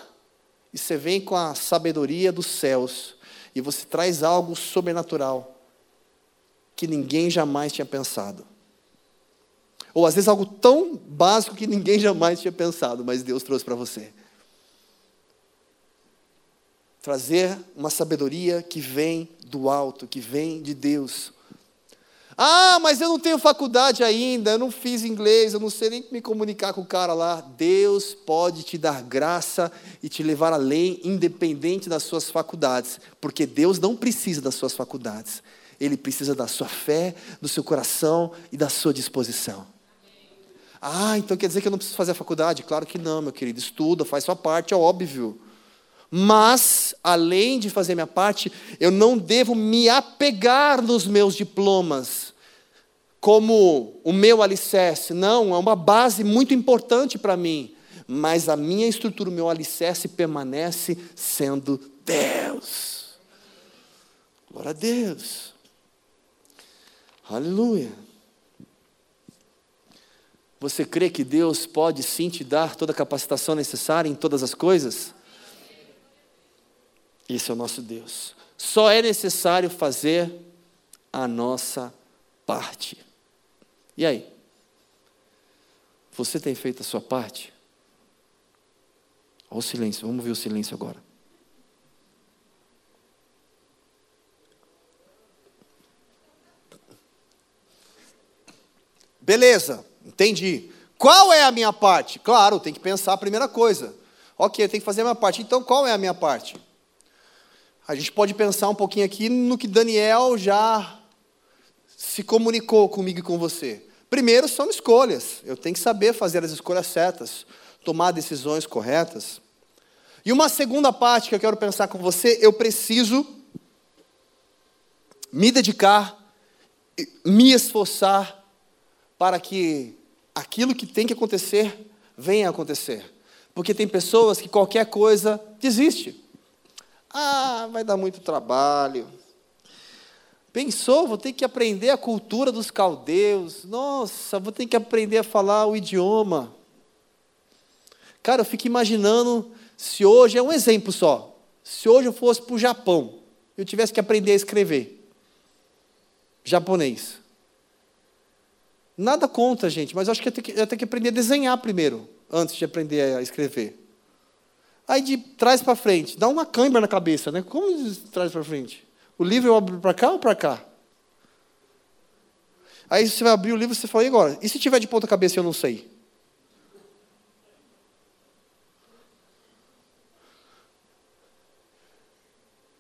Speaker 1: E você vem com a sabedoria dos céus e você traz algo sobrenatural que ninguém jamais tinha pensado. Ou às vezes algo tão básico que ninguém jamais tinha pensado, mas Deus trouxe para você. Trazer uma sabedoria que vem do alto, que vem de Deus. Ah, mas eu não tenho faculdade ainda, eu não fiz inglês, eu não sei nem me comunicar com o cara lá. Deus pode te dar graça e te levar além, independente das suas faculdades, porque Deus não precisa das suas faculdades, Ele precisa da sua fé, do seu coração e da sua disposição. Ah, então quer dizer que eu não preciso fazer a faculdade? Claro que não, meu querido. Estuda, faz sua parte, é óbvio. Mas, além de fazer minha parte, eu não devo me apegar nos meus diplomas como o meu alicerce. Não, é uma base muito importante para mim. Mas a minha estrutura, o meu alicerce permanece sendo Deus. Glória a Deus. Aleluia. Você crê que Deus pode sim te dar toda a capacitação necessária em todas as coisas? Esse é o nosso Deus. Só é necessário fazer a nossa parte. E aí? Você tem feito a sua parte? Olha o silêncio, vamos ver o silêncio agora. Beleza, entendi. Qual é a minha parte? Claro, tem que pensar a primeira coisa. Ok, tem que fazer a minha parte. Então, qual é a minha parte? A gente pode pensar um pouquinho aqui no que Daniel já se comunicou comigo e com você. Primeiro, são escolhas. Eu tenho que saber fazer as escolhas certas, tomar decisões corretas. E uma segunda parte que eu quero pensar com você, eu preciso me dedicar, me esforçar para que aquilo que tem que acontecer venha acontecer. Porque tem pessoas que qualquer coisa desiste. Ah, vai dar muito trabalho. Pensou, vou ter que aprender a cultura dos caldeus. Nossa, vou ter que aprender a falar o idioma. Cara, eu fico imaginando se hoje, é um exemplo só, se hoje eu fosse para o Japão, eu tivesse que aprender a escrever japonês. Nada contra, gente, mas eu acho que eu tenho que, eu tenho que aprender a desenhar primeiro, antes de aprender a escrever. Aí de trás para frente, dá uma câimbra na cabeça, né? Como de trás para frente? O livro eu abro para cá ou para cá? Aí você vai abrir o livro e você fala, e agora? E se tiver de ponta cabeça eu não sei?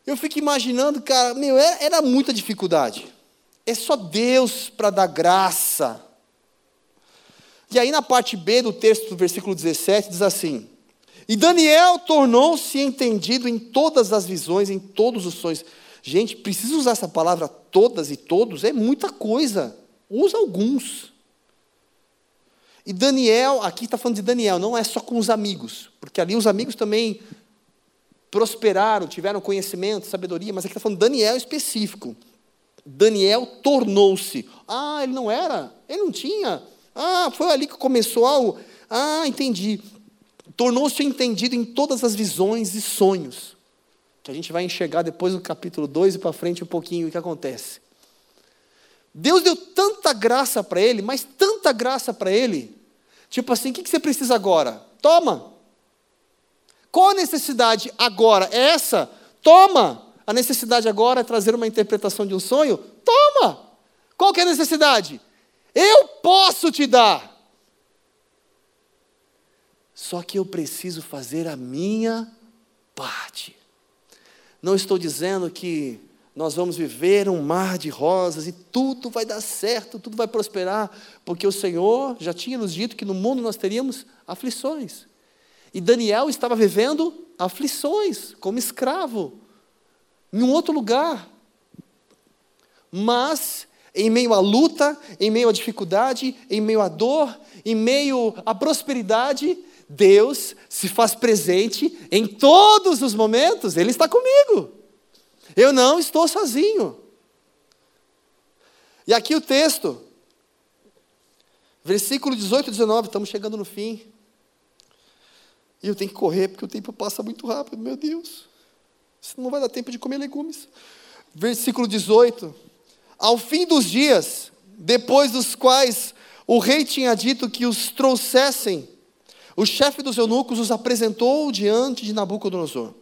Speaker 1: Eu fico imaginando, cara, meu, era muita dificuldade. É só Deus para dar graça. E aí, na parte B do texto do versículo 17, diz assim: E Daniel tornou-se entendido em todas as visões, em todos os sonhos. Gente, precisa usar essa palavra todas e todos? É muita coisa. Usa alguns. E Daniel, aqui está falando de Daniel, não é só com os amigos, porque ali os amigos também prosperaram, tiveram conhecimento, sabedoria, mas aqui está falando Daniel específico. Daniel tornou-se. Ah, ele não era? Ele não tinha? Ah, foi ali que começou algo. Ah, entendi. Tornou-se entendido em todas as visões e sonhos. Que a gente vai enxergar depois no capítulo 2 e para frente um pouquinho o que acontece. Deus deu tanta graça para ele, mas tanta graça para ele. Tipo assim, o que você precisa agora? Toma. Qual a necessidade agora? É essa? Toma. A necessidade agora é trazer uma interpretação de um sonho? Toma! Qual que é a necessidade? Eu posso te dar. Só que eu preciso fazer a minha parte. Não estou dizendo que nós vamos viver um mar de rosas e tudo vai dar certo, tudo vai prosperar, porque o Senhor já tinha nos dito que no mundo nós teríamos aflições. E Daniel estava vivendo aflições como escravo em um outro lugar. Mas, em meio à luta, em meio à dificuldade, em meio à dor, em meio à prosperidade, Deus se faz presente em todos os momentos, Ele está comigo. Eu não estou sozinho. E aqui o texto, versículo 18 e 19, estamos chegando no fim. E eu tenho que correr porque o tempo passa muito rápido, meu Deus não vai dar tempo de comer legumes. Versículo 18. Ao fim dos dias, depois dos quais o rei tinha dito que os trouxessem, o chefe dos eunucos os apresentou diante de Nabucodonosor.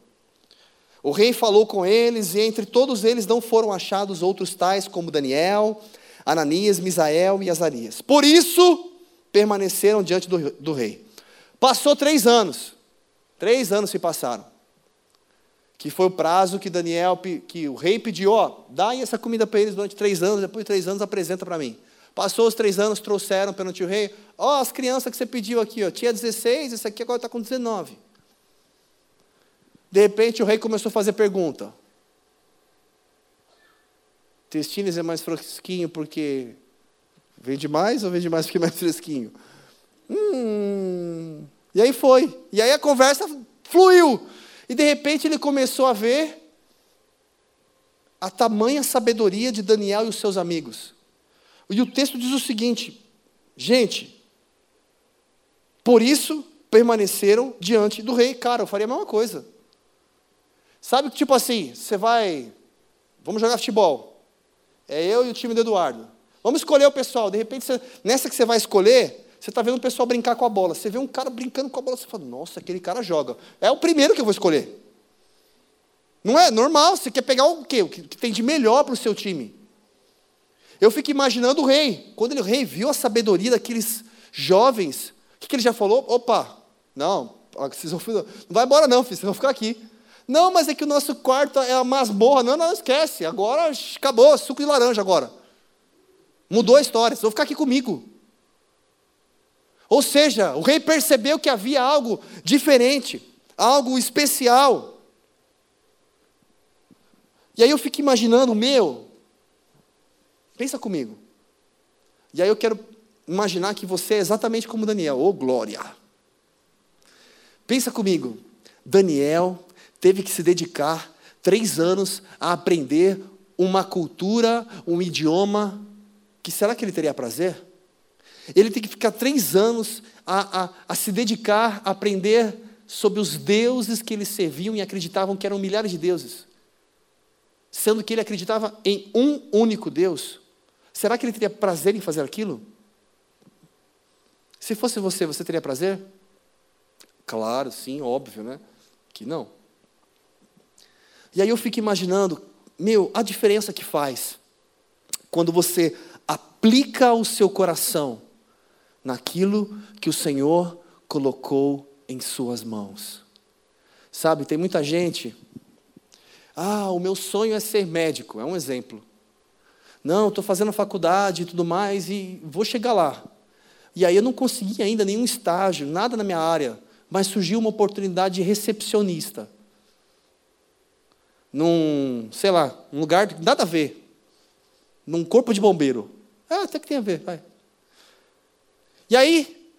Speaker 1: O rei falou com eles, e entre todos eles não foram achados outros tais como Daniel, Ananias, Misael e Azarias. Por isso, permaneceram diante do, do rei. Passou três anos. Três anos se passaram que foi o prazo que Daniel, que o rei pediu, ó, dá essa comida para eles durante três anos, depois de três anos apresenta para mim. Passou os três anos, trouxeram perante o rei, ó, as crianças que você pediu aqui, ó, tinha 16, esse aqui agora está com 19. De repente o rei começou a fazer pergunta. Testines é mais fresquinho porque vende mais ou vende mais porque é mais fresquinho? Hum. E aí foi. E aí a conversa fluiu. E de repente ele começou a ver a tamanha sabedoria de Daniel e os seus amigos. E o texto diz o seguinte: gente, por isso permaneceram diante do rei. Cara, eu faria a mesma coisa. Sabe que, tipo assim, você vai. Vamos jogar futebol. É eu e o time do Eduardo. Vamos escolher o pessoal. De repente, você, nessa que você vai escolher, Você está vendo o pessoal brincar com a bola. Você vê um cara brincando com a bola, você fala, nossa, aquele cara joga. É o primeiro que eu vou escolher. Não é normal, você quer pegar o quê? O que tem de melhor para o seu time. Eu fico imaginando o rei. Quando ele, o rei viu a sabedoria daqueles jovens, o que, que ele já falou? Opa, não, vocês vão, não vai embora não, filho, vocês vão ficar aqui. Não, mas é que o nosso quarto é a masmorra. Não, não, esquece. Agora acabou, suco de laranja agora. Mudou a história, vocês vão ficar aqui comigo. Ou seja, o rei percebeu que havia algo diferente, algo especial. E aí eu fico imaginando, meu, pensa comigo. E aí eu quero imaginar que você é exatamente como Daniel, ô oh, glória. Pensa comigo, Daniel teve que se dedicar três anos a aprender uma cultura, um idioma, que será que ele teria prazer? Ele tem que ficar três anos a, a, a se dedicar a aprender sobre os deuses que eles serviam e acreditavam que eram milhares de deuses. Sendo que ele acreditava em um único Deus. Será que ele teria prazer em fazer aquilo? Se fosse você, você teria prazer? Claro, sim, óbvio, né? Que não. E aí eu fico imaginando, meu, a diferença que faz quando você aplica o seu coração naquilo que o Senhor colocou em suas mãos. Sabe, tem muita gente. Ah, o meu sonho é ser médico, é um exemplo. Não, estou fazendo faculdade e tudo mais e vou chegar lá. E aí eu não consegui ainda nenhum estágio, nada na minha área, mas surgiu uma oportunidade de recepcionista. Num, sei lá, um lugar nada a ver. Num corpo de bombeiro. Ah, até que tem a ver, vai. E aí,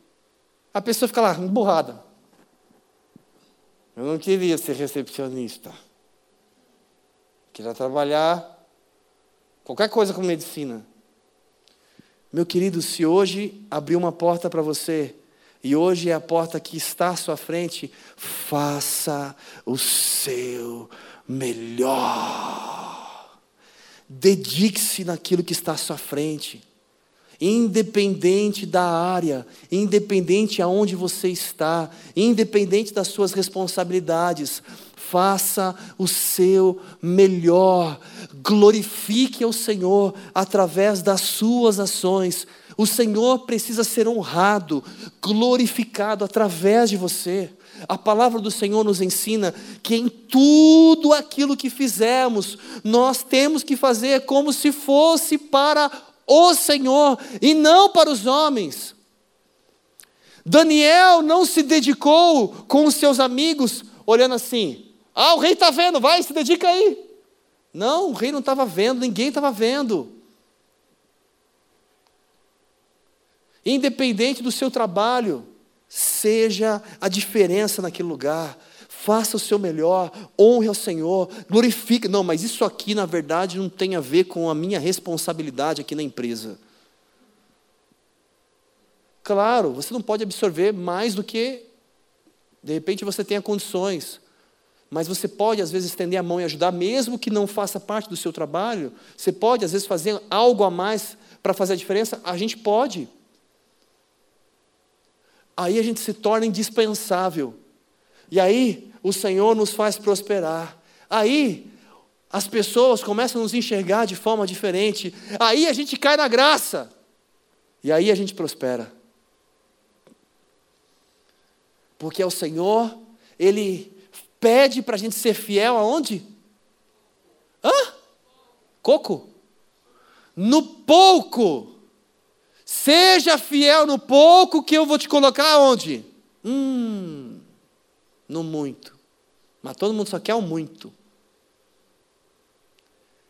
Speaker 1: a pessoa fica lá, emburrada. Eu não queria ser recepcionista. Queria trabalhar qualquer coisa com medicina. Meu querido, se hoje abrir uma porta para você, e hoje é a porta que está à sua frente, faça o seu melhor. Dedique-se naquilo que está à sua frente independente da área, independente aonde você está, independente das suas responsabilidades, faça o seu melhor, glorifique ao Senhor através das suas ações. O Senhor precisa ser honrado, glorificado através de você. A palavra do Senhor nos ensina que em tudo aquilo que fizermos, nós temos que fazer como se fosse para o Senhor e não para os homens. Daniel não se dedicou com os seus amigos, olhando assim: ah, o rei está vendo, vai, se dedica aí. Não, o rei não estava vendo, ninguém estava vendo. Independente do seu trabalho, seja a diferença naquele lugar faça o seu melhor, honre ao Senhor, glorifique. Não, mas isso aqui, na verdade, não tem a ver com a minha responsabilidade aqui na empresa. Claro, você não pode absorver mais do que, de repente, você tenha condições. Mas você pode, às vezes, estender a mão e ajudar, mesmo que não faça parte do seu trabalho. Você pode, às vezes, fazer algo a mais para fazer a diferença. A gente pode. Aí a gente se torna indispensável. E aí, o Senhor nos faz prosperar. Aí, as pessoas começam a nos enxergar de forma diferente. Aí a gente cai na graça. E aí a gente prospera. Porque é o Senhor, Ele pede para a gente ser fiel aonde? Hã? Coco? No pouco. Seja fiel no pouco que eu vou te colocar aonde? Hum, no muito. Mas todo mundo só quer o muito.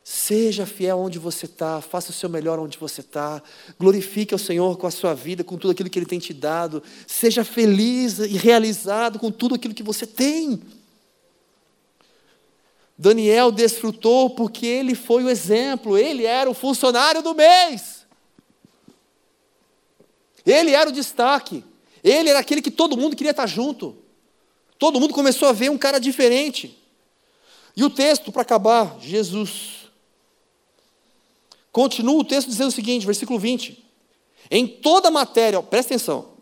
Speaker 1: Seja fiel onde você está, faça o seu melhor onde você está, glorifique ao Senhor com a sua vida, com tudo aquilo que Ele tem te dado, seja feliz e realizado com tudo aquilo que você tem. Daniel desfrutou porque ele foi o exemplo, ele era o funcionário do mês, ele era o destaque, ele era aquele que todo mundo queria estar junto. Todo mundo começou a ver um cara diferente. E o texto, para acabar, Jesus. Continua o texto dizendo o seguinte, versículo 20.
Speaker 2: Em toda matéria, ó, presta atenção.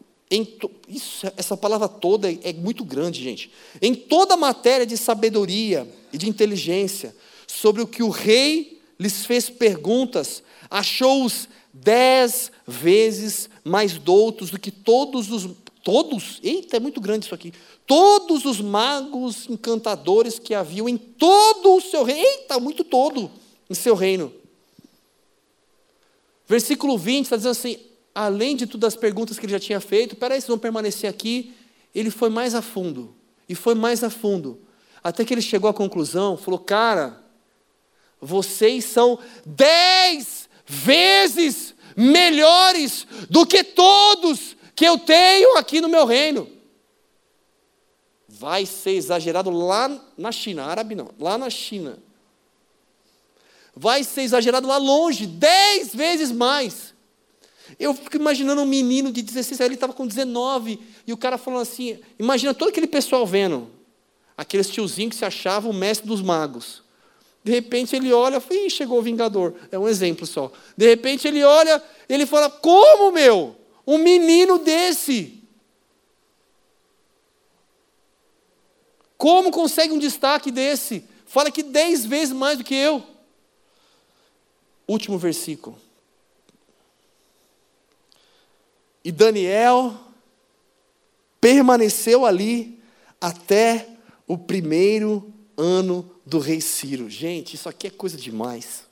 Speaker 2: To, isso, essa palavra toda é, é muito grande, gente. Em toda matéria de sabedoria e de inteligência, sobre o que o rei lhes fez perguntas, achou-os dez vezes mais doutos do que todos os. Todos? Eita, é muito grande isso aqui. Todos os magos encantadores que haviam em todo o seu reino. Eita, muito todo em seu reino. Versículo 20 está dizendo assim: além de todas as perguntas que ele já tinha feito, peraí, vocês vão permanecer aqui. Ele foi mais a fundo, e foi mais a fundo, até que ele chegou à conclusão, falou, cara, vocês são dez vezes melhores do que todos que eu tenho aqui no meu reino. Vai ser exagerado lá na China, árabe não, lá na China. Vai ser exagerado lá longe, dez vezes mais. Eu fico imaginando um menino de 16 anos, ele estava com 19, e o cara falando assim: imagina todo aquele pessoal vendo, aqueles tiozinhos que se achavam o mestre dos magos. De repente ele olha e chegou o Vingador. É um exemplo só. De repente ele olha, ele fala: Como, meu? Um menino desse. Como consegue um destaque desse? Fala que dez vezes mais do que eu. Último versículo. E Daniel permaneceu ali até o primeiro ano do rei Ciro. Gente, isso aqui é coisa demais.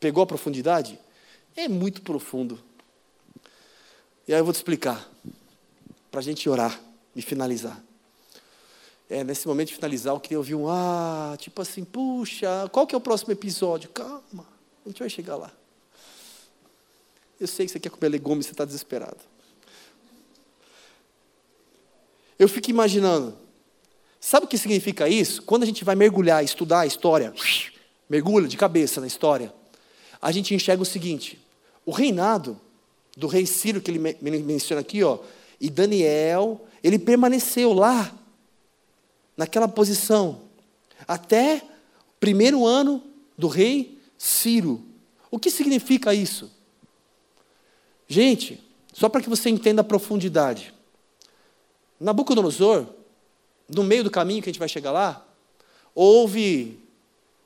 Speaker 2: Pegou a profundidade? É muito profundo. E aí eu vou te explicar, para a gente orar e finalizar. É, nesse momento de finalizar, eu queria ouvir um ah, tipo assim, puxa, qual que é o próximo episódio? Calma, a gente vai chegar lá. Eu sei que você quer comer legumes, você está desesperado. Eu fico imaginando, sabe o que significa isso? Quando a gente vai mergulhar, estudar a história, mergulha de cabeça na história, a gente enxerga o seguinte: o reinado do rei Ciro, que ele menciona aqui, ó, e Daniel, ele permaneceu lá, naquela posição, até o primeiro ano do rei Ciro. O que significa isso? Gente, só para que você entenda a profundidade. Nabucodonosor, no meio do caminho que a gente vai chegar lá, houve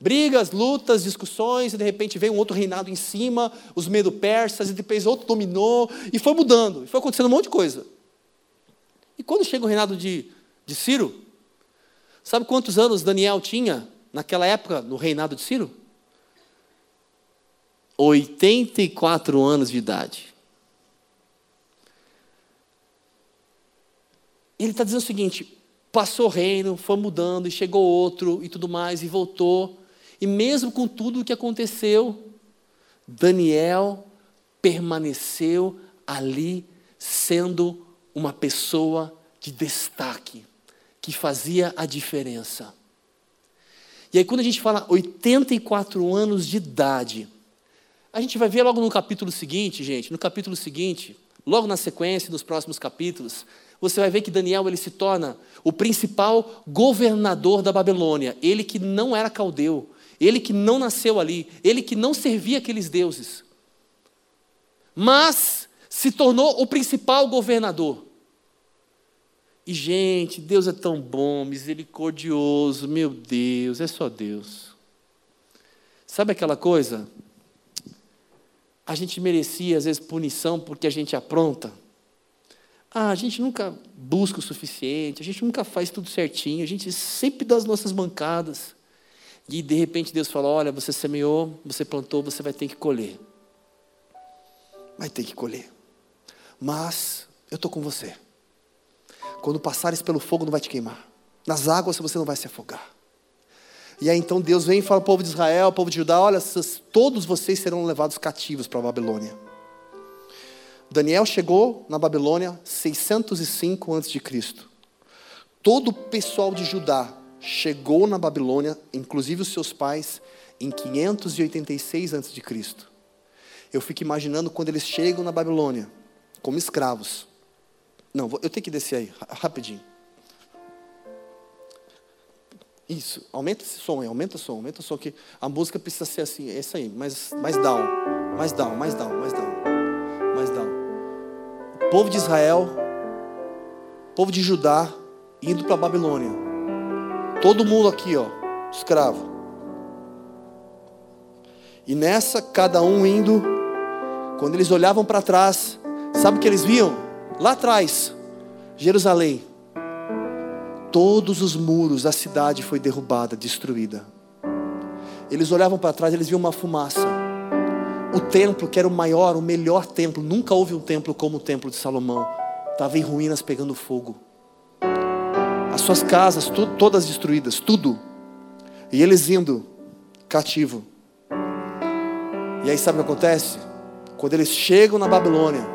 Speaker 2: brigas, lutas, discussões, e de repente veio um outro reinado em cima, os medo-persas, e depois outro dominou, e foi mudando, e foi acontecendo um monte de coisa. E quando chega o reinado de, de Ciro, sabe quantos anos Daniel tinha naquela época no reinado de Ciro? 84 anos de idade. ele está dizendo o seguinte: passou o reino, foi mudando, e chegou outro e tudo mais, e voltou. E mesmo com tudo o que aconteceu, Daniel permaneceu ali, sendo uma pessoa de destaque, que fazia a diferença. E aí, quando a gente fala 84 anos de idade, a gente vai ver logo no capítulo seguinte, gente, no capítulo seguinte, logo na sequência, nos próximos capítulos, você vai ver que Daniel ele se torna o principal governador da Babilônia. Ele que não era caldeu, ele que não nasceu ali, ele que não servia aqueles deuses. Mas se tornou o principal governador. E, gente, Deus é tão bom, misericordioso, meu Deus, é só Deus. Sabe aquela coisa? A gente merecia, às vezes, punição porque a gente apronta. Ah, a gente nunca busca o suficiente, a gente nunca faz tudo certinho, a gente sempre dá as nossas bancadas. E de repente Deus fala: Olha, você semeou, você plantou, você vai ter que colher. Vai ter que colher. Mas eu estou com você. Quando passares pelo fogo, não vai te queimar. Nas águas você não vai se afogar. E aí então Deus vem e fala ao povo de Israel, ao povo de Judá: Olha, todos vocês serão levados cativos para a Babilônia. Daniel chegou na Babilônia 605 a.C. Todo o pessoal de Judá chegou na Babilônia, inclusive os seus pais, em 586 a.C. Eu fico imaginando quando eles chegam na Babilônia, como escravos. Não, eu tenho que descer aí, rapidinho. Isso, aumenta esse som aí, aumenta o som, aumenta o som, que a música precisa ser assim, é isso aí, mais, mais down, mais down, mais down, mais down, mais down.
Speaker 1: povo de Israel, povo de Judá, indo para a Babilônia. Todo mundo aqui, ó, escravo. E nessa, cada um indo, quando eles olhavam para trás, sabe o que eles viam? Lá atrás, Jerusalém. Todos os muros da cidade foi derrubada, destruída. Eles olhavam para trás, eles viam uma fumaça. O templo, que era o maior, o melhor templo, nunca houve um templo como o templo de Salomão. Estava em ruínas pegando fogo. As suas casas, todas destruídas, tudo. E eles indo cativo. E aí sabe o que acontece? Quando eles chegam na Babilônia,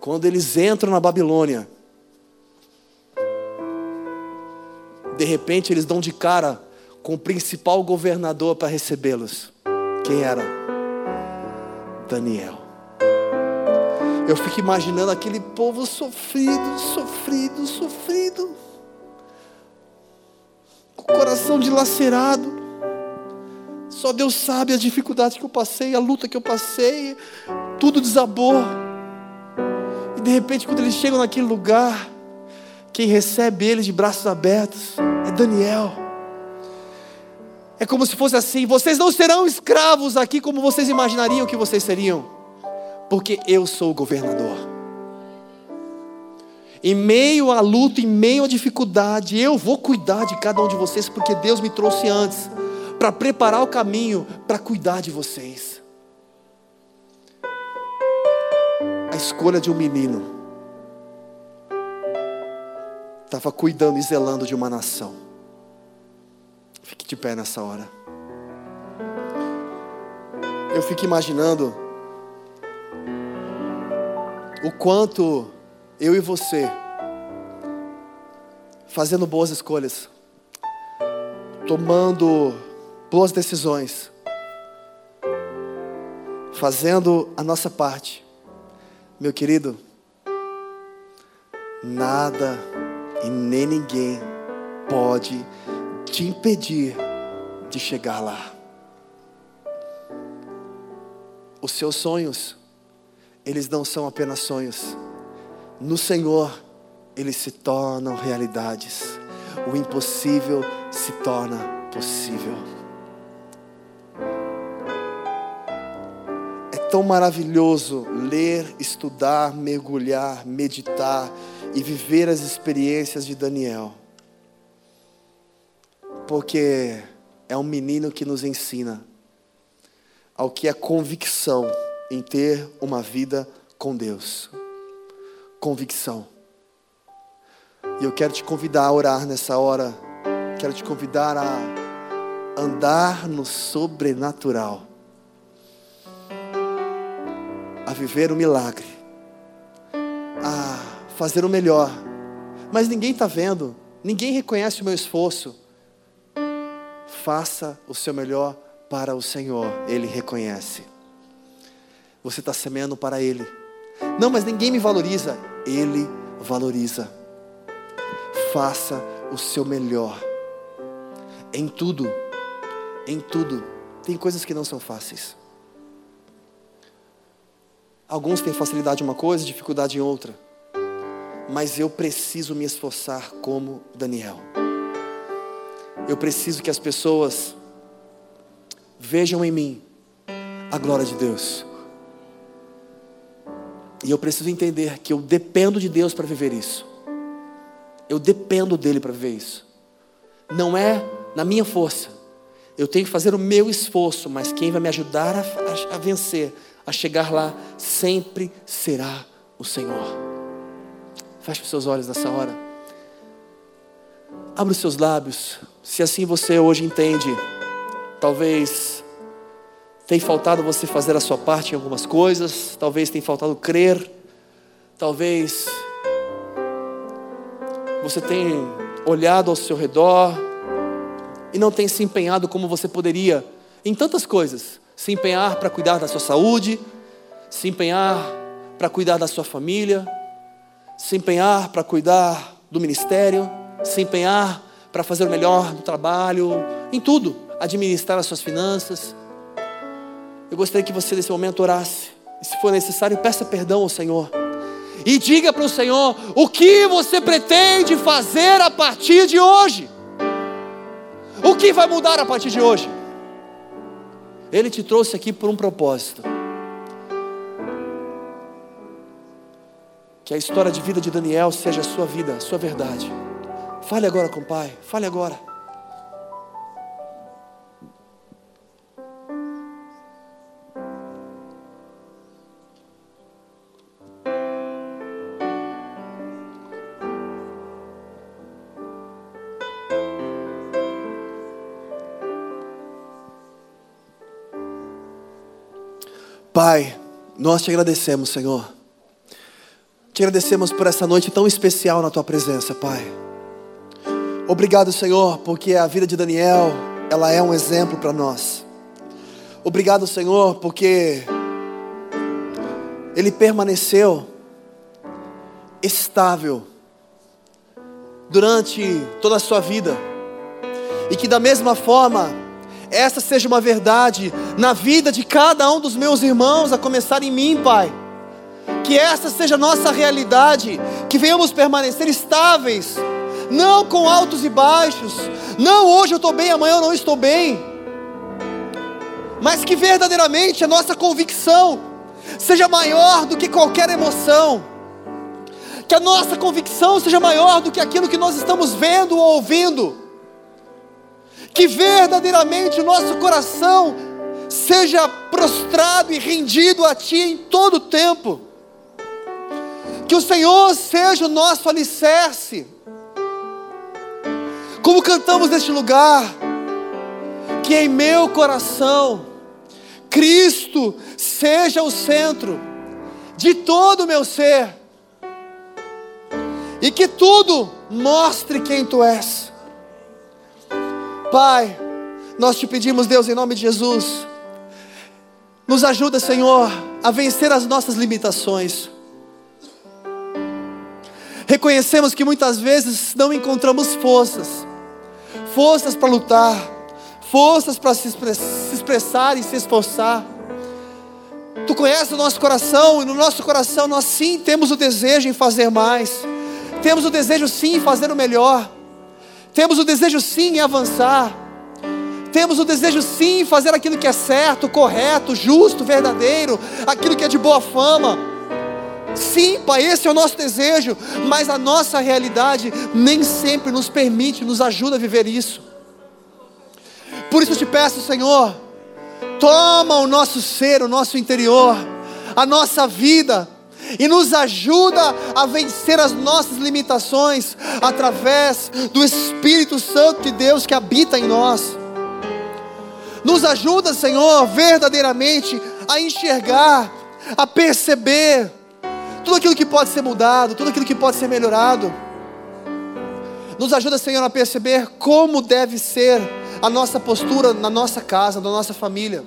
Speaker 1: quando eles entram na Babilônia, de repente eles dão de cara com o principal governador para recebê-los. Quem era? Daniel. Eu fico imaginando aquele povo sofrido, sofrido, sofrido, com o coração dilacerado. Só Deus sabe as dificuldades que eu passei, a luta que eu passei, tudo desabou. E de repente, quando eles chegam naquele lugar, quem recebe eles de braços abertos é Daniel. É como se fosse assim: vocês não serão escravos aqui como vocês imaginariam que vocês seriam, porque eu sou o governador. Em meio à luta, em meio à dificuldade, eu vou cuidar de cada um de vocês, porque Deus me trouxe antes para preparar o caminho para cuidar de vocês. A escolha de um menino estava cuidando e zelando de uma nação. Fique de pé nessa hora. Eu fico imaginando o quanto eu e você, fazendo boas escolhas, tomando boas decisões, fazendo a nossa parte, meu querido, nada e nem ninguém pode te impedir de chegar lá. Os seus sonhos, eles não são apenas sonhos. No Senhor, eles se tornam realidades. O impossível se torna possível. tão maravilhoso ler, estudar, mergulhar, meditar e viver as experiências de Daniel. Porque é um menino que nos ensina ao que é convicção em ter uma vida com Deus. Convicção. E eu quero te convidar a orar nessa hora. Quero te convidar a andar no sobrenatural a viver o milagre, a fazer o melhor. Mas ninguém está vendo, ninguém reconhece o meu esforço. Faça o seu melhor para o Senhor, Ele reconhece. Você está semeando para Ele. Não, mas ninguém me valoriza. Ele valoriza. Faça o seu melhor. Em tudo. Em tudo. Tem coisas que não são fáceis. Alguns têm facilidade em uma coisa, dificuldade em outra. Mas eu preciso me esforçar como Daniel. Eu preciso que as pessoas vejam em mim a glória de Deus. E eu preciso entender que eu dependo de Deus para viver isso. Eu dependo dele para viver isso. Não é na minha força. Eu tenho que fazer o meu esforço, mas quem vai me ajudar a, a, a vencer a chegar lá sempre será o Senhor. Feche os seus olhos nessa hora. Abra os seus lábios. Se assim você hoje entende, talvez tenha faltado você fazer a sua parte em algumas coisas, talvez tenha faltado crer, talvez você tenha olhado ao seu redor e não tenha se empenhado como você poderia em tantas coisas se empenhar para cuidar da sua saúde, se empenhar para cuidar da sua família, se empenhar para cuidar do ministério, se empenhar para fazer o melhor no trabalho, em tudo, administrar as suas finanças. Eu gostaria que você nesse momento orasse
Speaker 2: E se for necessário, peça perdão ao Senhor. E diga para o Senhor o que você pretende fazer a partir de hoje. O que vai mudar a partir de hoje? Ele te trouxe aqui por um propósito. Que a história de vida de Daniel seja a sua vida, a sua verdade. Fale agora com o Pai, fale agora.
Speaker 1: Pai, nós te agradecemos, Senhor. Te agradecemos por essa noite tão especial na tua presença, Pai. Obrigado, Senhor, porque a vida de Daniel, ela é um exemplo para nós. Obrigado, Senhor, porque ele permaneceu estável durante toda a sua vida. E que da mesma forma, essa seja uma verdade na vida de cada um dos meus irmãos, a começar em mim, Pai. Que essa seja a nossa realidade, que venhamos permanecer estáveis, não com altos e baixos, não hoje eu estou bem, amanhã eu não estou bem, mas que verdadeiramente a nossa convicção seja maior do que qualquer emoção, que a nossa convicção seja maior do que aquilo que nós estamos vendo ou ouvindo que verdadeiramente o nosso coração seja prostrado e rendido a Ti em todo o tempo, que o Senhor seja o nosso alicerce, como cantamos neste lugar, que em meu coração Cristo seja o centro de todo o meu ser, e que tudo mostre quem Tu és. Pai, nós te pedimos, Deus, em nome de Jesus, nos ajuda, Senhor, a vencer as nossas limitações. Reconhecemos que muitas vezes não encontramos forças, forças para lutar, forças para se expressar e se esforçar. Tu conheces o nosso coração, e no nosso coração nós sim temos o desejo em fazer mais, temos o desejo sim em fazer o melhor. Temos o desejo sim em avançar. Temos o desejo sim em fazer aquilo que é certo, correto, justo, verdadeiro, aquilo que é de boa fama. Sim, Pai, esse é o nosso desejo, mas a nossa realidade nem sempre nos permite, nos ajuda a viver isso. Por isso eu te peço, Senhor, toma o nosso ser, o nosso interior, a nossa vida, e nos ajuda a vencer as nossas limitações através do Espírito Santo de Deus que habita em nós. Nos ajuda, Senhor, verdadeiramente a enxergar, a perceber tudo aquilo que pode ser mudado, tudo aquilo que pode ser melhorado. Nos ajuda, Senhor, a perceber como deve ser a nossa postura na nossa casa, na nossa família,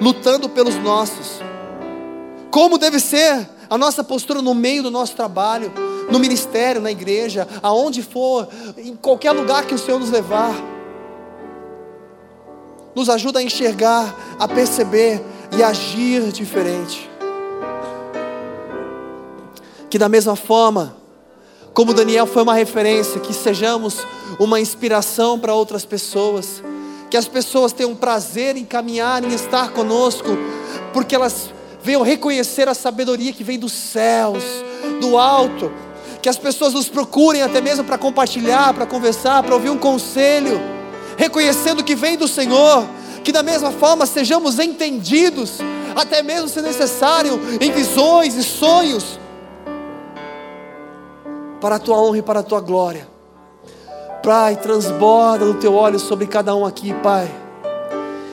Speaker 1: lutando pelos nossos. Como deve ser a nossa postura no meio do nosso trabalho, no ministério, na igreja, aonde for, em qualquer lugar que o Senhor nos levar. Nos ajuda a enxergar, a perceber e agir diferente. Que da mesma forma, como Daniel foi uma referência, que sejamos uma inspiração para outras pessoas, que as pessoas tenham prazer em caminhar, em estar conosco, porque elas venham reconhecer a sabedoria que vem dos céus, do alto, que as pessoas nos procurem até mesmo para compartilhar, para conversar, para ouvir um conselho, reconhecendo que vem do Senhor, que da mesma forma sejamos entendidos, até mesmo se necessário, em visões e sonhos, para a tua honra e para a tua glória. Pai, transborda o teu óleo sobre cada um aqui, Pai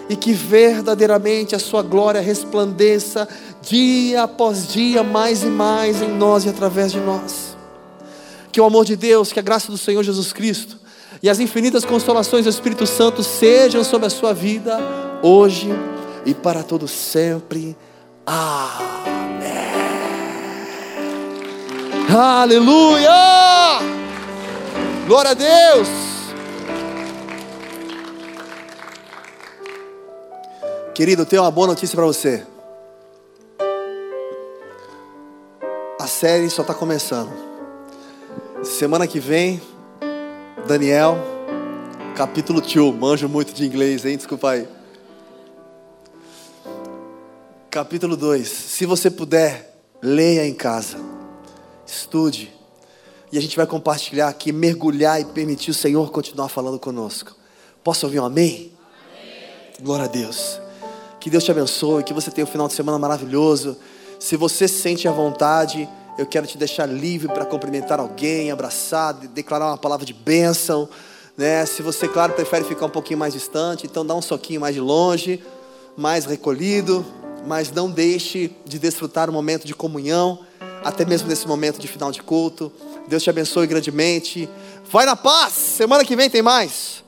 Speaker 1: e que verdadeiramente a Sua glória resplandeça dia após dia, mais e mais em nós e através de nós. Que o amor de Deus, que a graça do Senhor Jesus Cristo e as infinitas consolações do Espírito Santo sejam sobre a sua vida, hoje e para todo sempre. Amém. Aleluia! Glória a Deus! Querido, eu tenho uma boa notícia para você. série só está começando. Semana que vem, Daniel, capítulo 2. Manjo muito de inglês, hein? Desculpa aí. Capítulo 2. Se você puder, leia em casa. Estude. E a gente vai compartilhar aqui, mergulhar e permitir o Senhor continuar falando conosco. Posso ouvir um amém? amém? Glória a Deus. Que Deus te abençoe, que você tenha um final de semana maravilhoso. Se você sente a vontade, eu quero te deixar livre para cumprimentar alguém, abraçar, declarar uma palavra de bênção. Né? Se você, claro, prefere ficar um pouquinho mais distante, então dá um soquinho mais de longe, mais recolhido, mas não deixe de desfrutar o momento de comunhão, até mesmo nesse momento de final de culto. Deus te abençoe grandemente. Vai na paz. Semana que vem tem mais.